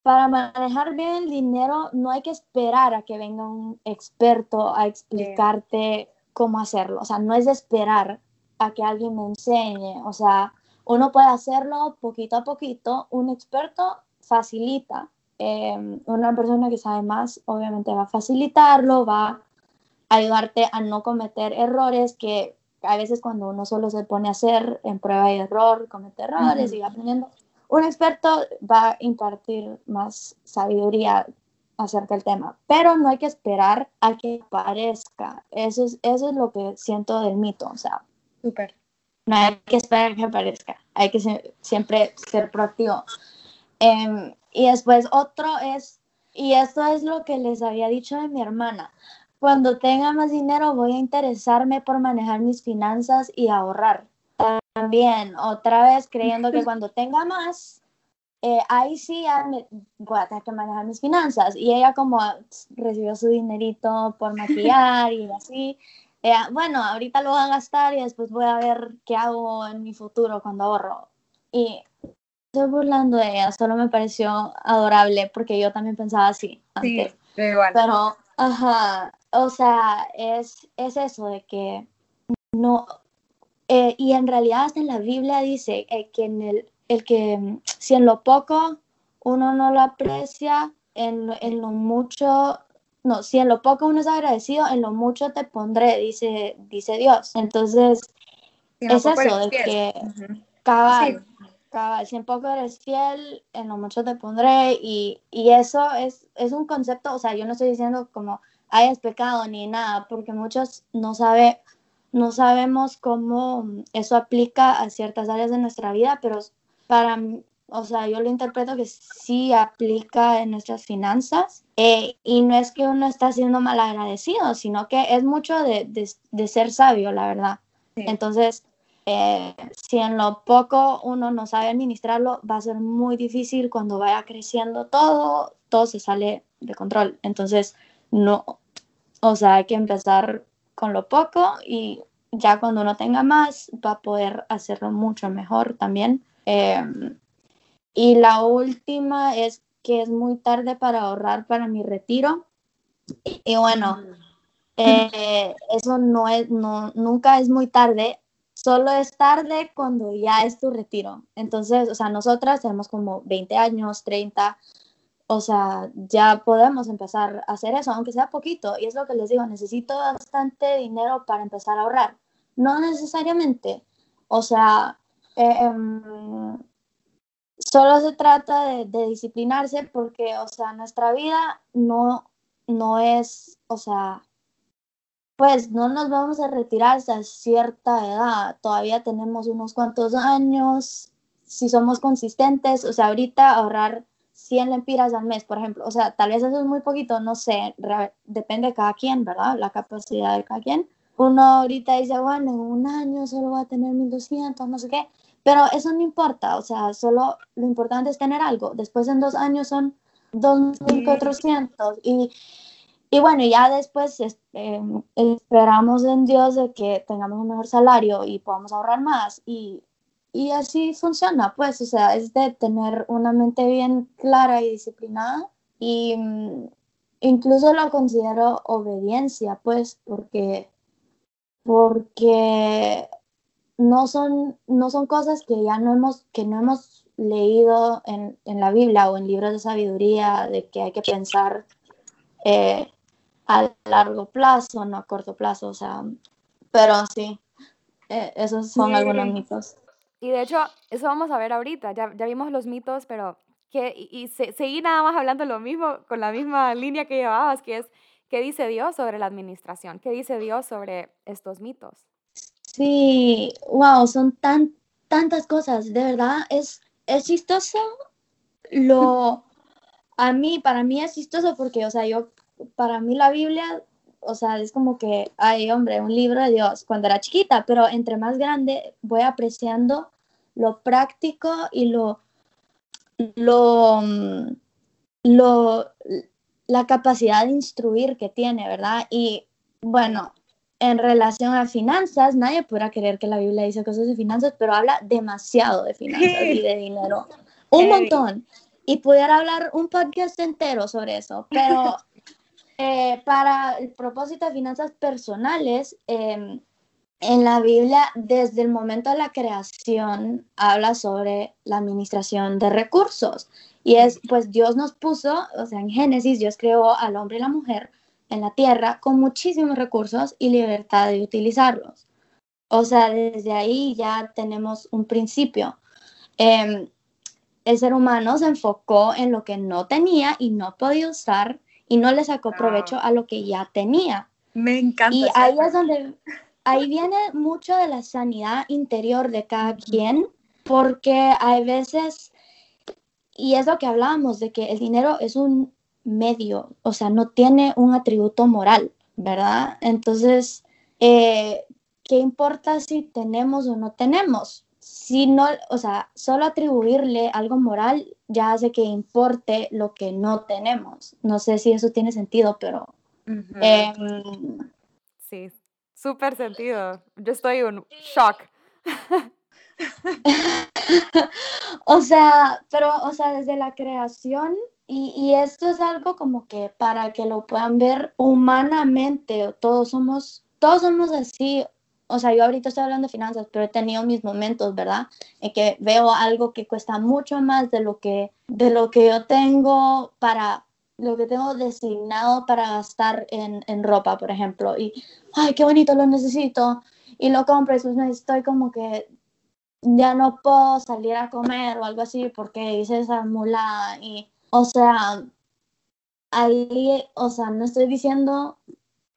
S2: para manejar bien el dinero no hay que esperar a que venga un experto a explicarte cómo hacerlo. O sea, no es de esperar a que alguien me enseñe. O sea, uno puede hacerlo poquito a poquito. Un experto facilita. Em, una persona que sabe más, obviamente va a facilitarlo, va a ayudarte a no cometer errores que a veces cuando uno solo se pone a hacer en prueba y error, comete errores y va aprendiendo. Un experto va a impartir más sabiduría acerca del tema, pero no hay que esperar a que aparezca. Eso es, eso es lo que siento del mito, o sea.
S3: Súper.
S2: No hay que esperar a que aparezca, hay que siempre ser proactivo. Em, y después otro es, y esto es lo que les había dicho de mi hermana, cuando tenga más dinero voy a interesarme por manejar mis finanzas y ahorrar. También, otra vez creyendo que cuando tenga más, eh, ahí sí voy a tener que manejar mis finanzas. Y ella como recibió su dinerito por *laughs* maquillar y así, eh, bueno, ahorita lo voy a gastar y después voy a ver qué hago en mi futuro cuando ahorro. Y estoy burlando de ella, solo me pareció adorable porque yo también pensaba así antes. Sí, Pero, ajá, o sea, es, es eso de que no, eh, y en realidad hasta en la Biblia dice que en el el que mm, si en lo poco uno no lo aprecia, en, en, lo mucho, no, si en lo poco uno es agradecido, en lo mucho te pondré, dice, dice Dios. Entonces, es eso, de que si en poco eres fiel, en lo mucho te pondré, y, y eso es, es un concepto, o sea, yo no estoy diciendo como hayas pecado ni nada, porque muchos no saben no sabemos cómo eso aplica a ciertas áreas de nuestra vida, pero para, o sea, yo lo interpreto que sí aplica en nuestras finanzas eh, y no es que uno está siendo mal agradecido, sino que es mucho de, de, ser sabio, la verdad. Entonces, eh, si en lo poco uno no sabe administrarlo, va a ser muy difícil cuando vaya creciendo todo, todo se sale de control. Entonces, no, o sea, hay que empezar con lo poco y ya cuando uno tenga más, va a poder hacerlo mucho mejor también. Em, y la última es que es muy tarde para ahorrar para mi retiro. Y, bueno, mm. eh, eso no es, no, nunca es muy tarde, solo es tarde cuando ya es tu retiro. Entonces, o sea, nosotras tenemos como 20 años, 30, o sea, ya podemos empezar a hacer eso, aunque sea poquito. Y es lo que les digo, necesito bastante dinero para empezar a ahorrar. No necesariamente. O sea, Em, solo se trata de, disciplinarse porque, o sea, nuestra vida no, no es, o sea, pues no nos vamos a retirar hasta cierta edad. Todavía tenemos unos cuantos años. Si somos consistentes, o sea, ahorita ahorrar 100 lempiras al mes, por ejemplo, o sea, tal vez eso es muy poquito, no sé, depende de cada quien, ¿verdad? La capacidad de cada quien. Uno ahorita dice, bueno, en un año solo va a tener 1200, no sé qué, pero eso no importa, o sea, solo lo importante es tener algo. Después en dos años son 2400 y y bueno, ya después este, esperamos en Dios de que tengamos un mejor salario y podamos ahorrar más. Y, y, así funciona, pues, o sea, es de tener una mente bien clara y disciplinada. Y mm, incluso lo considero obediencia, pues, porque, porque no, son, no son cosas que ya no hemos, que no hemos leído en, en la Biblia o en libros de sabiduría, de que hay que pensar. Eh, a largo plazo, no a corto plazo, o sea, pero sí, eh, esos son algunos mitos.
S1: Y de hecho, eso vamos a ver ahorita, ya, ya vimos los mitos, pero que, y, seguí nada más hablando lo mismo, con la misma línea que llevabas, que es, ¿qué dice Dios sobre la administración? ¿Qué dice Dios sobre estos mitos?
S2: Sí, wow, son tan, tantas cosas, de verdad, es, es chistoso lo... A mí, para mí es chistoso porque, o sea, yo para mí la Biblia, o sea, es como que, ay, hombre, un libro de Dios cuando era chiquita, pero entre más grande voy apreciando lo práctico y lo, lo, mm, lo, la capacidad de instruir que tiene, ¿verdad? Y bueno, en relación a finanzas, nadie podrá creer que la Biblia dice cosas de finanzas, pero habla demasiado de finanzas y de *laughs* dinero. Un montón. Y pudiera hablar un podcast entero sobre eso, pero eh, para el propósito de finanzas personales, em, en la Biblia, desde el momento de la creación, habla sobre la administración de recursos. Y es, pues Dios nos puso, o sea, en Génesis, Dios creó al hombre y la mujer en la tierra con muchísimos recursos y libertad de utilizarlos. O sea, desde ahí ya tenemos un principio. Em, el ser humano se enfocó en lo que no tenía y no podía usar y no le sacó provecho a lo que ya tenía.
S3: Me encanta.
S2: Y ahí es donde, ahí viene mucho de la sanidad interior de cada quien, porque hay veces, y es lo que hablábamos, de que el dinero es un medio, o sea, no tiene un atributo moral, ¿verdad? Entonces, eh, ¿qué importa si tenemos o no tenemos? Si no, o sea, solo atribuirle algo moral ya hace que importe lo que no tenemos. No sé si eso tiene sentido, pero... Em,
S1: sí, súper sentido. Yo estoy en shock. *laughs*
S2: o sea, pero, o sea, desde la creación, y, y, esto es algo como que para que lo puedan ver humanamente, todos somos, todos somos así, o sea, yo ahorita estoy hablando de finanzas, pero he tenido mis momentos, ¿verdad? En que veo algo que cuesta mucho más de lo que, de lo que yo tengo para, lo que tengo designado para gastar en, ropa, por ejemplo. Y, ay, qué bonito, lo necesito. Y lo compro y pues estoy como que ya no puedo salir a comer o algo así porque hice esa mula y, o sea, ahí, o sea, no estoy diciendo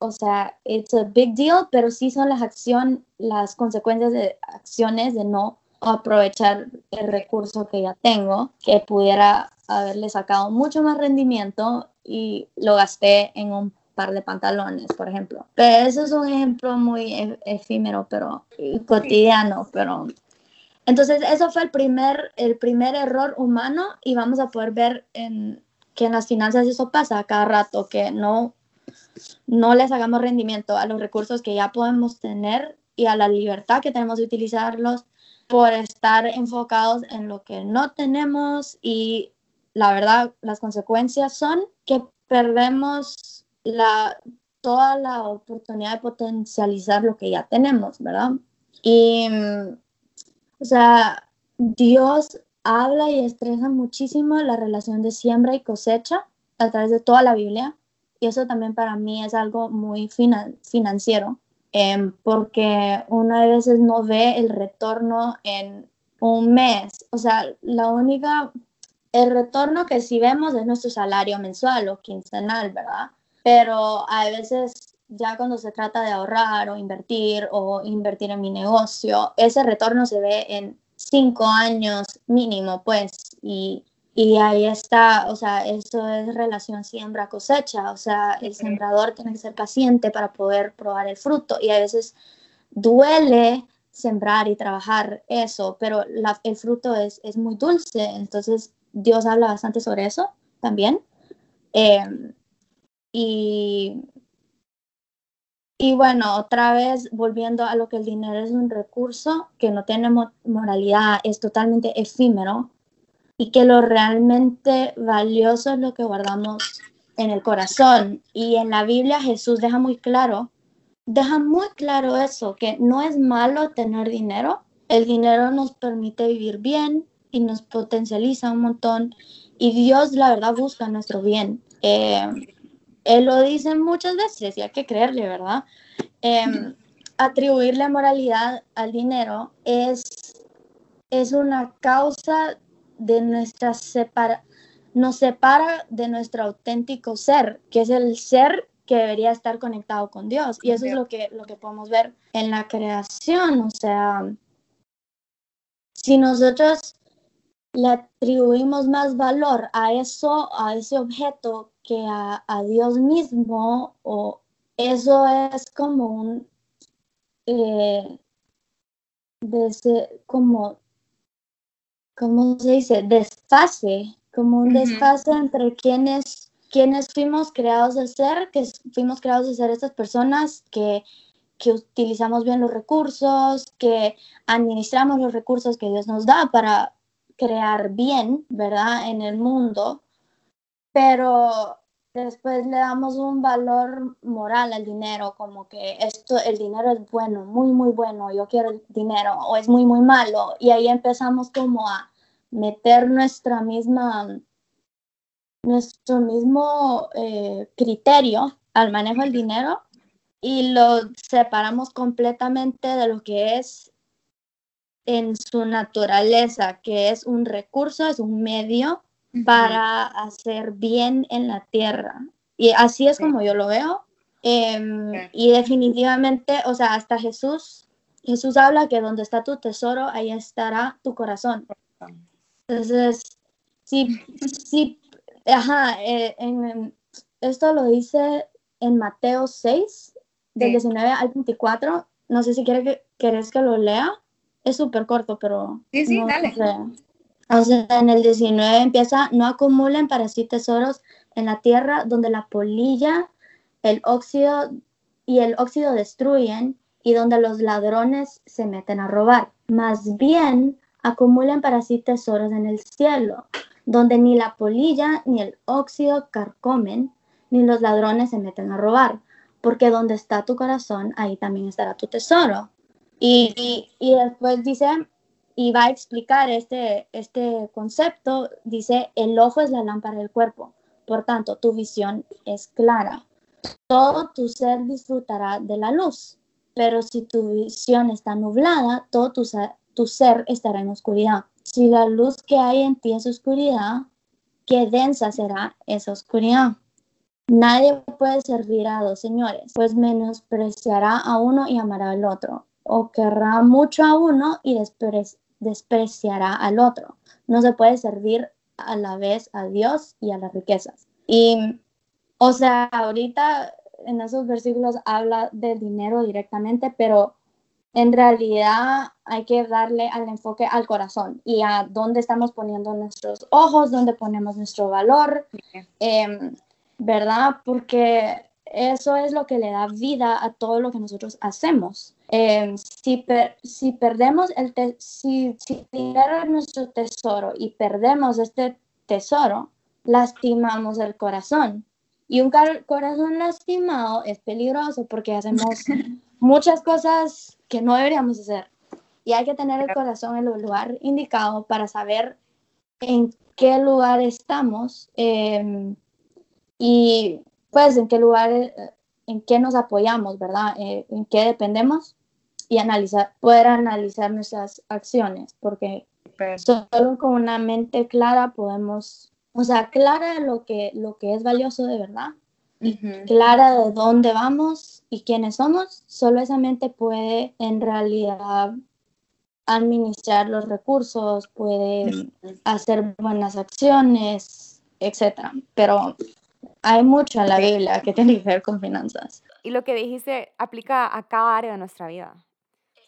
S2: o sea, it's a big deal, pero sí son las acciones, las consecuencias de acciones de no aprovechar el recurso que ya tengo, que pudiera haberle sacado mucho más rendimiento y lo gasté en un par de pantalones, por ejemplo. Pero eso es un ejemplo muy e-, efímero, pero cotidiano, pero entonces eso fue el primer, el primer error humano y vamos a poder ver en, que en las finanzas eso pasa cada rato, que no no les hagamos rendimiento a los recursos que ya podemos tener y a la libertad que tenemos de utilizarlos por estar enfocados en lo que no tenemos y la verdad las consecuencias son que perdemos la, toda la oportunidad de potencializar lo que ya tenemos, ¿verdad? Y, o sea, Dios habla y estresa muchísimo la relación de siembra y cosecha a través de toda la Biblia. Y eso también para mí es algo muy financiero, em, porque uno a veces no ve el retorno en un mes. O sea, la única, el retorno que sí vemos es nuestro salario mensual o quincenal, ¿verdad? Pero a veces ya cuando se trata de ahorrar o invertir o invertir en mi negocio, ese retorno se ve en cinco años mínimo, pues, y, y ahí está, o sea, eso es relación siembra-cosecha, o sea, el sembrador tiene que ser paciente para poder probar el fruto y a veces duele sembrar y trabajar eso, pero el fruto es, es, muy dulce, entonces Dios habla bastante sobre eso también. Em, y, y bueno, otra vez volviendo a lo que el dinero es un recurso que no tiene moralidad, es totalmente efímero y que lo realmente valioso es lo que guardamos en el corazón. Y en la Biblia Jesús deja muy claro, deja muy claro eso, que no es malo tener dinero, el dinero nos permite vivir bien y nos potencializa un montón y Dios la verdad busca nuestro bien. Eh, él lo dice muchas veces y hay que creerle, ¿verdad? Em, atribuirle moralidad al dinero es, es una causa de nuestra separa, nos separa de nuestro auténtico ser, que es el ser que debería estar conectado con Dios. Y eso es lo que, lo que podemos ver en la creación. O sea, si nosotros le atribuimos más valor a eso, a ese objeto que a, Dios mismo, o eso es como un, eh, como, ¿cómo se dice? Desfase, como un desfase entre quienes, quienes fuimos creados de ser, que fuimos creados de ser estas personas que, que utilizamos bien los recursos, que administramos los recursos que Dios nos da para crear bien, ¿verdad? En el mundo pero después le damos un valor moral al dinero, como que esto, el dinero es bueno, muy, muy bueno, yo quiero el dinero, o es muy, muy malo, y ahí empezamos como a meter nuestra misma, nuestro mismo eh, criterio al manejo del dinero y lo separamos completamente de lo que es en su naturaleza, que es un recurso, es un medio para hacer bien en la tierra. Y así es como yo lo veo. Em, y definitivamente, o sea, hasta Jesús, Jesús habla que donde está tu tesoro, ahí estará tu corazón. Entonces, sí, sí, ajá, eh, en, esto lo dice en Mateo 6, del 19 al 24. No sé si quiere que, querés que lo lea. Es súper corto, pero...
S3: Sí, sí, dale.
S2: O sea, en el 19 empieza, no acumulen para sí tesoros en la tierra donde la polilla, el óxido y el óxido destruyen y donde los ladrones se meten a robar. Más bien, acumulen para sí tesoros en el cielo, donde ni la polilla ni el óxido carcomen, ni los ladrones se meten a robar, porque donde está tu corazón, ahí también estará tu tesoro. Y, y, y después dice, y va a explicar este, este concepto, dice, el ojo es la lámpara del cuerpo, por tanto, tu visión es clara. Todo tu ser disfrutará de la luz, pero si tu visión está nublada, todo tu ser, tu ser estará en oscuridad. Si la luz que hay en ti es oscuridad, qué densa será esa oscuridad. Nadie puede servir a dos señores, pues menospreciará a uno y amará al otro, o querrá mucho a uno y despreciará despreciará al otro. No se puede servir a la vez a Dios y a las riquezas. Y, o sea, ahorita en esos versículos habla del dinero directamente, pero en realidad hay que darle al enfoque al corazón y a dónde estamos poniendo nuestros ojos, dónde ponemos nuestro valor, em, ¿verdad? Porque eso es lo que le da vida a todo lo que nosotros hacemos. Em, si, si, perdemos el si, si es nuestro tesoro y perdemos este tesoro, lastimamos el corazón. Y un corazón lastimado es peligroso porque hacemos *laughs* muchas cosas que no deberíamos hacer. Y hay que tener el corazón en el lugar indicado para saber en qué lugar estamos em, y pues en qué lugar, eh, en qué nos apoyamos, ¿verdad? Eh, en qué dependemos y analizar, poder analizar nuestras acciones, porque solo con una mente clara podemos, o sea, clara lo que, lo que es valioso de verdad, clara de dónde vamos y quiénes somos, solo esa mente puede en realidad administrar los recursos, puede hacer buenas acciones, etcétera. Pero hay mucho en la Biblia que tiene que ver con finanzas.
S1: Y lo que dijiste aplica a cada área de nuestra vida.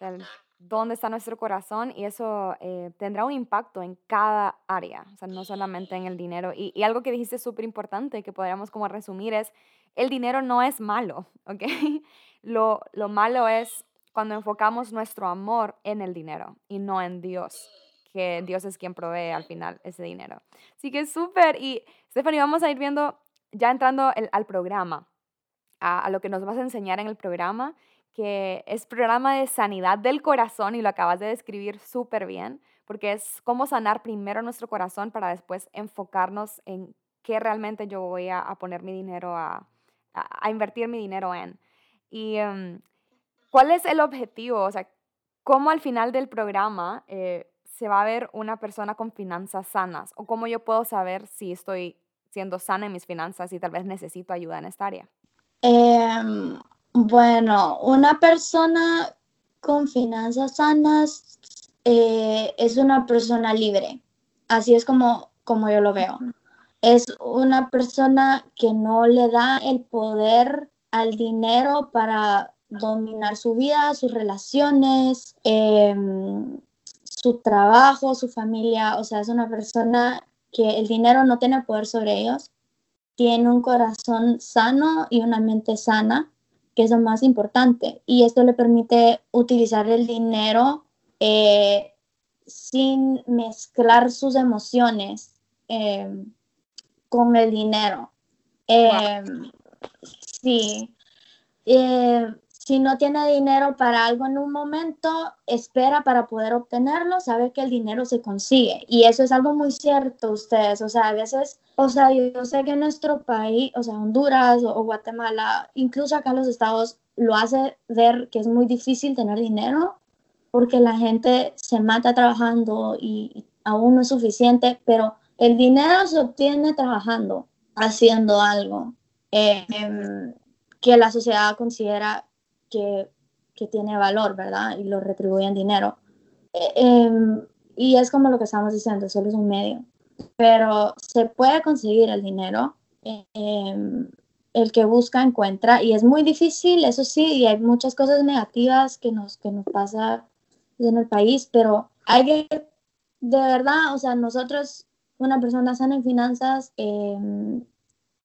S1: O dónde está nuestro corazón y eso eh, tendrá un impacto en cada área, o sea, no solamente en el dinero. Y, y algo que dijiste súper importante que podríamos como resumir es, el dinero no es malo, *laughs* ¿ok? Lo, lo malo es cuando enfocamos nuestro amor en el dinero y no en Dios, que Dios es quien provee al final ese dinero. Así que súper. Y Stephanie, vamos a ir viendo, ya entrando al programa, a, lo que nos vas a enseñar en el programa que es programa de sanidad del corazón y lo acabas de describir súper bien, porque es cómo sanar primero nuestro corazón para después enfocarnos en qué realmente yo voy a, poner mi dinero a, a, invertir mi dinero en. Y em, cuál es el objetivo, o sea, cómo al final del programa eh, se va a ver una persona con finanzas sanas o cómo yo puedo saber si estoy siendo sana en mis finanzas y tal vez necesito ayuda en esta área.
S2: Eh, bueno, una persona con finanzas sanas eh, es una persona libre. Así es como, como yo lo veo. Es una persona que no le da el poder al dinero para dominar su vida, sus relaciones, em, su trabajo, su familia. O sea, es una persona que el dinero no tiene poder sobre ellos. Tiene un corazón sano y una mente sana que es lo más importante. Y esto le permite utilizar el dinero eh, sin mezclar sus emociones em, con el dinero. Em, sí. Eh, si no tiene dinero para algo en un momento, espera para poder obtenerlo, sabe que el dinero se consigue. Y eso es algo muy cierto, ustedes. O sea, a veces, o sea, yo sé que en nuestro país, o sea, Honduras o, Guatemala, incluso acá en los estados, lo hace ver que es muy difícil tener dinero porque la gente se mata trabajando y aún no es suficiente, pero el dinero se obtiene trabajando, haciendo algo eh, em, que la sociedad considera que, tiene valor, ¿verdad? Y lo retribuye en dinero. Eh, em, y es como lo que estamos diciendo, solo es un medio. Pero se puede conseguir el dinero. Em, el que busca encuentra y es muy difícil, eso sí, y hay muchas cosas negativas que nos, que nos pasa en el país, pero hay que, de verdad, o sea, nosotros, una persona sana en finanzas, em,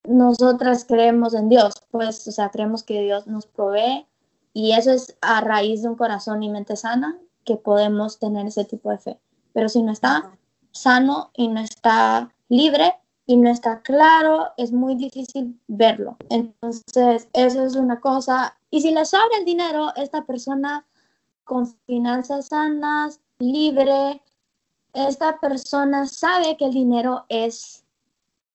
S2: nosotras creemos en Dios, pues, o sea, creemos que Dios nos provee y eso es a raíz de un corazón y mente sana que podemos tener ese tipo de fe. Pero si no está sano y no está libre y no está claro, es muy difícil verlo. Entonces, eso es una cosa. Y si le sobra el dinero, esta persona con finanzas sanas, libre, esta persona sabe que el dinero es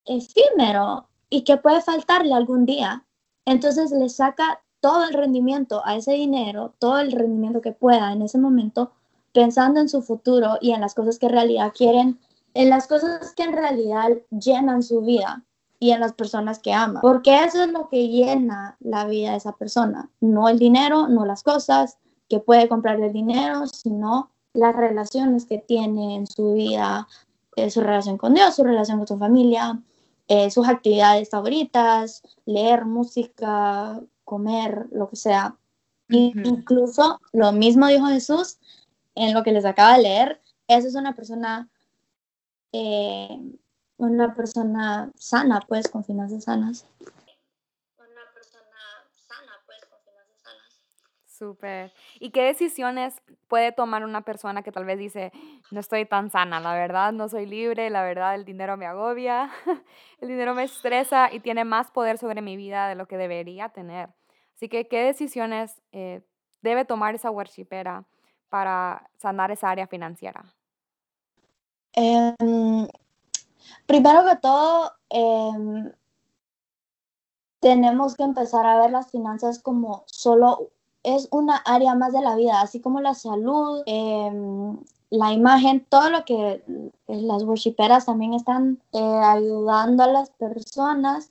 S2: efímero y que puede faltarle algún día. Entonces le saca todo el rendimiento a ese dinero, todo el rendimiento que pueda en ese momento, pensando en su futuro y en las cosas que en realidad quieren, en las cosas que en realidad llenan su vida y en las personas que ama. Porque eso es lo que llena la vida de esa persona. No el dinero, no las cosas que puede comprar el dinero, sino las relaciones que tiene en su vida, eh, su relación con Dios, su relación con su familia, eh, sus actividades favoritas, leer música, comer, lo que sea. Incluso lo mismo dijo Jesús en lo que les acaba de leer, esa es una persona, eh, una persona sana, pues, con finanzas sanas. Una persona
S1: sana, pues, con finanzas sanas. Súper. ¿Y qué decisiones puede tomar una persona que tal vez dice, no estoy tan sana, la verdad no soy libre, la verdad el dinero me agobia, *laughs* el dinero me estresa y tiene más poder sobre mi vida de lo que debería tener? Así que, ¿qué decisiones eh, debe tomar esa worshipera para sanar esa área financiera?
S2: Em, primero que todo, em, tenemos que empezar a ver las finanzas como solo es una área más de la vida, así como la salud, em, la imagen, todo lo que las worshiperas también están eh, ayudando a las personas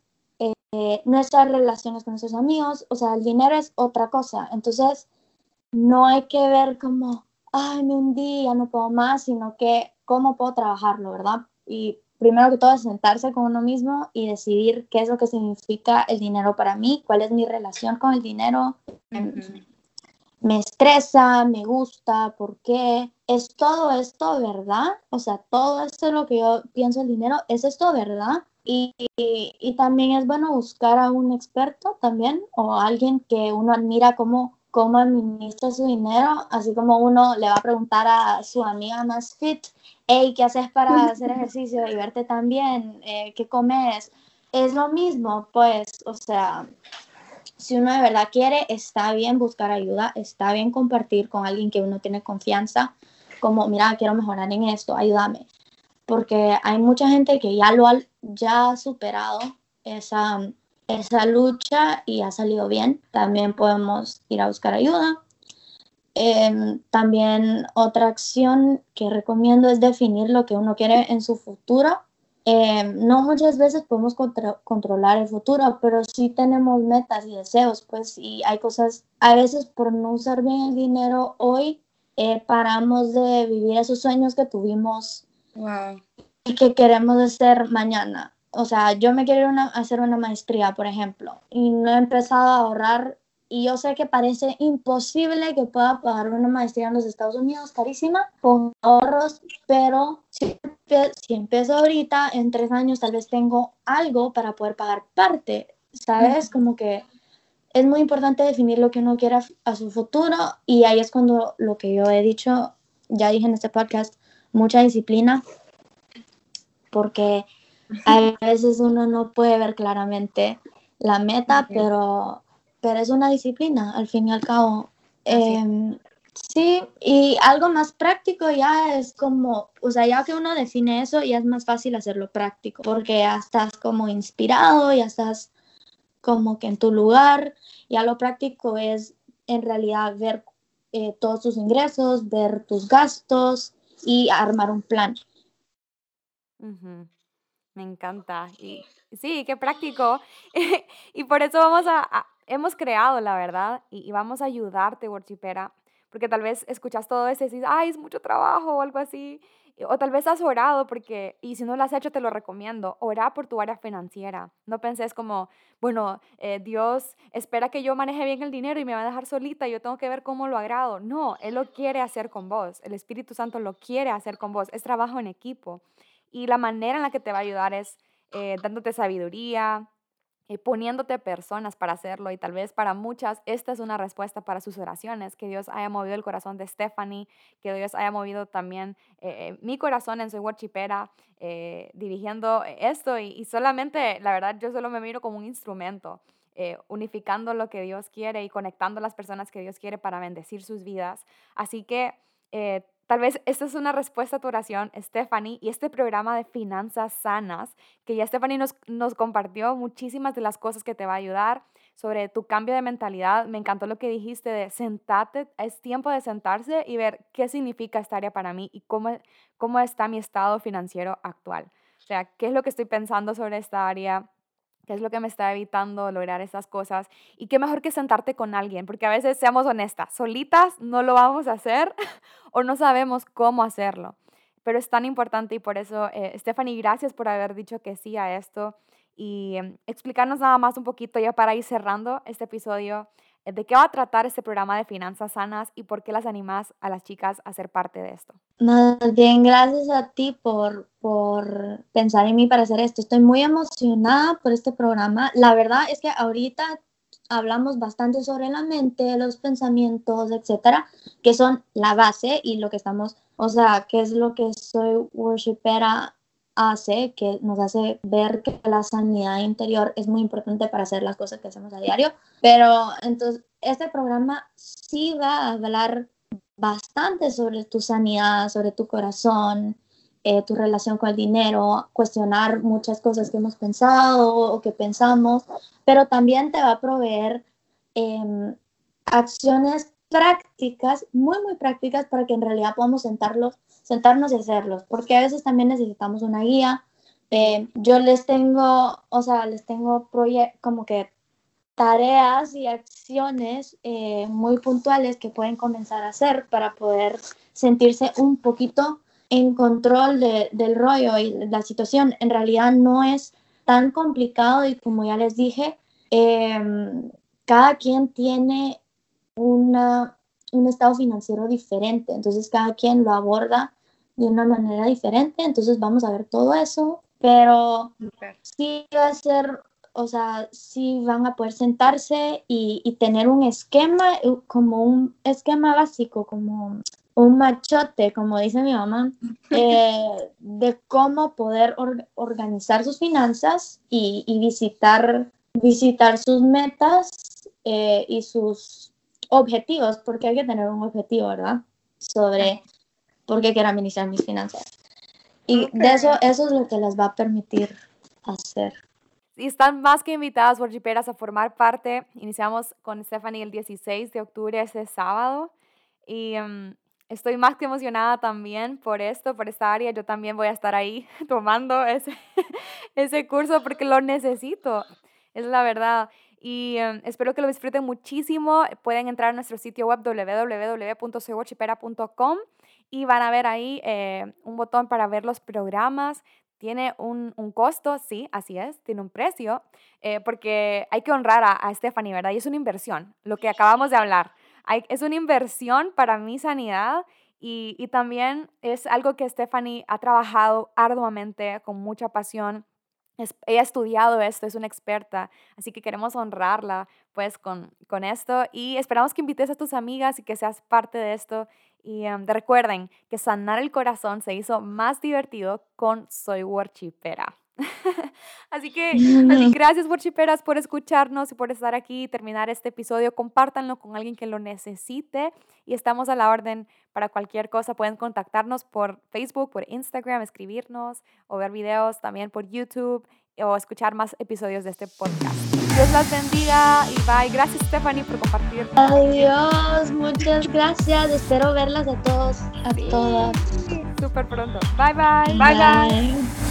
S2: nuestras relaciones con nuestros amigos, o sea, el dinero es otra cosa. Entonces, no hay que ver como, ay, me hundí, ya no puedo más, sino que cómo puedo trabajarlo, ¿verdad? Primero que todo es sentarse con uno mismo y decidir qué es lo que significa el dinero para mí, cuál es mi relación con el dinero. Me estresa, me gusta, ¿por qué? ¿Es todo esto verdad? O sea, todo esto es lo que yo pienso el dinero, ¿es esto verdad? Y, y, también es bueno buscar a un experto también o alguien que uno admira cómo, cómo administra su dinero, así como uno le va a preguntar a su amiga más fit, hey, ¿qué haces para hacer ejercicio y verte también? Eh, ¿Qué comes? Es lo mismo, pues, o sea, si uno de verdad quiere, está bien buscar ayuda, está bien compartir con alguien que uno tiene confianza, como, mira, quiero mejorar en esto, ayúdame. Porque hay mucha gente que ya lo ha, ya ha superado esa, esa lucha y ha salido bien. También podemos ir a buscar ayuda. Em, también otra acción que recomiendo es definir lo que uno quiere en su futuro. Em, no muchas veces podemos controlar el futuro, pero sí tenemos metas y deseos, pues, y hay cosas, a veces por no usar bien el dinero hoy, eh, paramos de vivir esos sueños que tuvimos y que queremos hacer mañana. O sea, yo me quiero hacer una maestría, por ejemplo, y no he empezado a ahorrar y yo sé que parece imposible que pueda pagar una maestría en los Estados Unidos, carísima, con ahorros, pero si, si empiezo ahorita, en tres años tal vez tengo algo para poder pagar parte, ¿sabes? Como que es muy importante definir lo que uno quiere a su futuro y ahí es cuando lo que yo he dicho, ya dije en este podcast, mucha disciplina, porque a veces uno no puede ver claramente la meta, pero pero es una disciplina al fin y al cabo. Em, sí, y algo más práctico ya es como, o sea, ya que uno define eso, ya es más fácil hacerlo práctico, porque ya estás como inspirado, ya estás como que en tu lugar, ya lo práctico es en realidad ver eh, todos tus ingresos, ver tus gastos y armar un plan.
S1: Me encanta. Y sí, qué práctico. *laughs* y por eso vamos a, hemos creado, la verdad, y, vamos a ayudarte, worshipera, porque tal vez escuchas todo eso y dices, ay, es mucho trabajo o algo así, o tal vez has orado porque, y si no lo has hecho, te lo recomiendo, ora por tu área financiera. No penses como, bueno, eh, Dios espera que yo maneje bien el dinero y me va a dejar solita, y yo tengo que ver cómo lo agrado. No, Él lo quiere hacer con vos, el Espíritu Santo lo quiere hacer con vos, es trabajo en equipo. Y la manera en la que te va a ayudar es eh, dándote sabiduría, eh, poniéndote personas para hacerlo y tal vez para muchas esta es una respuesta para sus oraciones, que Dios haya movido el corazón de Stephanie, que Dios haya movido también eh, eh, mi corazón en Soy Worshipera dirigiendo esto y, solamente, la verdad, yo solo me miro como un instrumento. unificando lo que Dios quiere y conectando las personas que Dios quiere para bendecir sus vidas. Así que Tal vez esta es una respuesta a tu oración, Stephanie, y este programa de finanzas sanas, que ya Stephanie nos, nos compartió muchísimas de las cosas que te va a ayudar sobre tu cambio de mentalidad. Me encantó lo que dijiste de sentate, es tiempo de sentarse y ver qué significa esta área para mí y cómo, cómo está mi estado financiero actual. O sea, qué es lo que estoy pensando sobre esta área, qué es lo que me está evitando lograr estas cosas y qué mejor que sentarte con alguien, porque a veces seamos honestas, solitas no lo vamos a hacer *laughs* o no sabemos cómo hacerlo, pero es tan importante y por eso, eh, Stephanie, gracias por haber dicho que sí a esto y em, explicarnos nada más un poquito ya para ir cerrando este episodio de qué va a tratar este programa de finanzas sanas y por qué las animas a las chicas a ser parte de esto.
S2: Más bien, gracias a ti por, por pensar en mí para hacer esto. Estoy muy emocionada por este programa. La verdad es que ahorita hablamos bastante sobre la mente, los pensamientos, etcétera, que son la base y lo que estamos, o sea, qué es lo que soy worshipera hace, que nos hace ver que la sanidad interior es muy importante para hacer las cosas que hacemos a diario. Pero entonces, este programa sí va a hablar bastante sobre tu sanidad, sobre tu corazón, eh, tu relación con el dinero, cuestionar muchas cosas que hemos pensado o que pensamos, pero también te va a proveer em, acciones prácticas, muy, muy prácticas para que en realidad podamos sentarlos sentarnos y hacerlos, porque a veces también necesitamos una guía, Eh, yo les tengo, o sea, les tengo como que tareas y acciones eh, muy puntuales que pueden comenzar a hacer para poder sentirse un poquito en control del rollo y la situación. En realidad no es tan complicado y como ya les dije, em, cada quien tiene una, un estado financiero diferente, entonces cada quien lo aborda de una manera diferente, entonces vamos a ver todo eso, pero sí va a ser, o sea, sí van a poder sentarse y, y tener un esquema, como un esquema básico, como un machote, como dice mi mamá, *laughs* eh, de cómo poder organizar sus finanzas y, visitar, visitar sus metas eh, y sus objetivos, porque hay que tener un objetivo, ¿verdad? Sobre por qué quiero administrar mis finanzas. Y de eso, eso es lo que les va a permitir hacer.
S1: Y están más que invitadas, Worshipperas, a formar parte. Iniciamos con Stephanie el 16 de octubre, ese sábado. Y em, Estoy más que emocionada también por esto, por esta área. Yo también voy a estar ahí *laughs* tomando ese, *laughs* ese curso porque lo necesito, es la verdad. Y em, espero que lo disfruten muchísimo. Pueden entrar a nuestro sitio web www.soywatchipera.com y van a ver ahí eh, un botón para ver los programas. Tiene un, un, costo, sí, así es, tiene un precio, eh, porque hay que honrar a, a Stephanie, ¿verdad? Y es una inversión, lo que acabamos de hablar es una inversión para mi sanidad y, y también es algo que Stephanie ha trabajado arduamente, con mucha pasión. Ella ha estudiado esto, es una experta, así que queremos honrarla pues con, con esto y esperamos que invites a tus amigas y que seas parte de esto y um, recuerden que sanar el corazón se hizo más divertido con Soy Worshipera. *laughs* así que así, *laughs* gracias worshiperas por escucharnos y por estar aquí y terminar este episodio. Compártanlo con alguien que lo necesite y estamos a la orden para cualquier cosa. Pueden contactarnos por Facebook, por Instagram, escribirnos o ver videos también por YouTube o escuchar más episodios de este podcast. Dios las bendiga y bye. Gracias Stephanie por compartir.
S2: Adiós, muchas gracias. Espero verlas a todos, a todas.
S1: Súper pronto. Bye bye. Bye bye.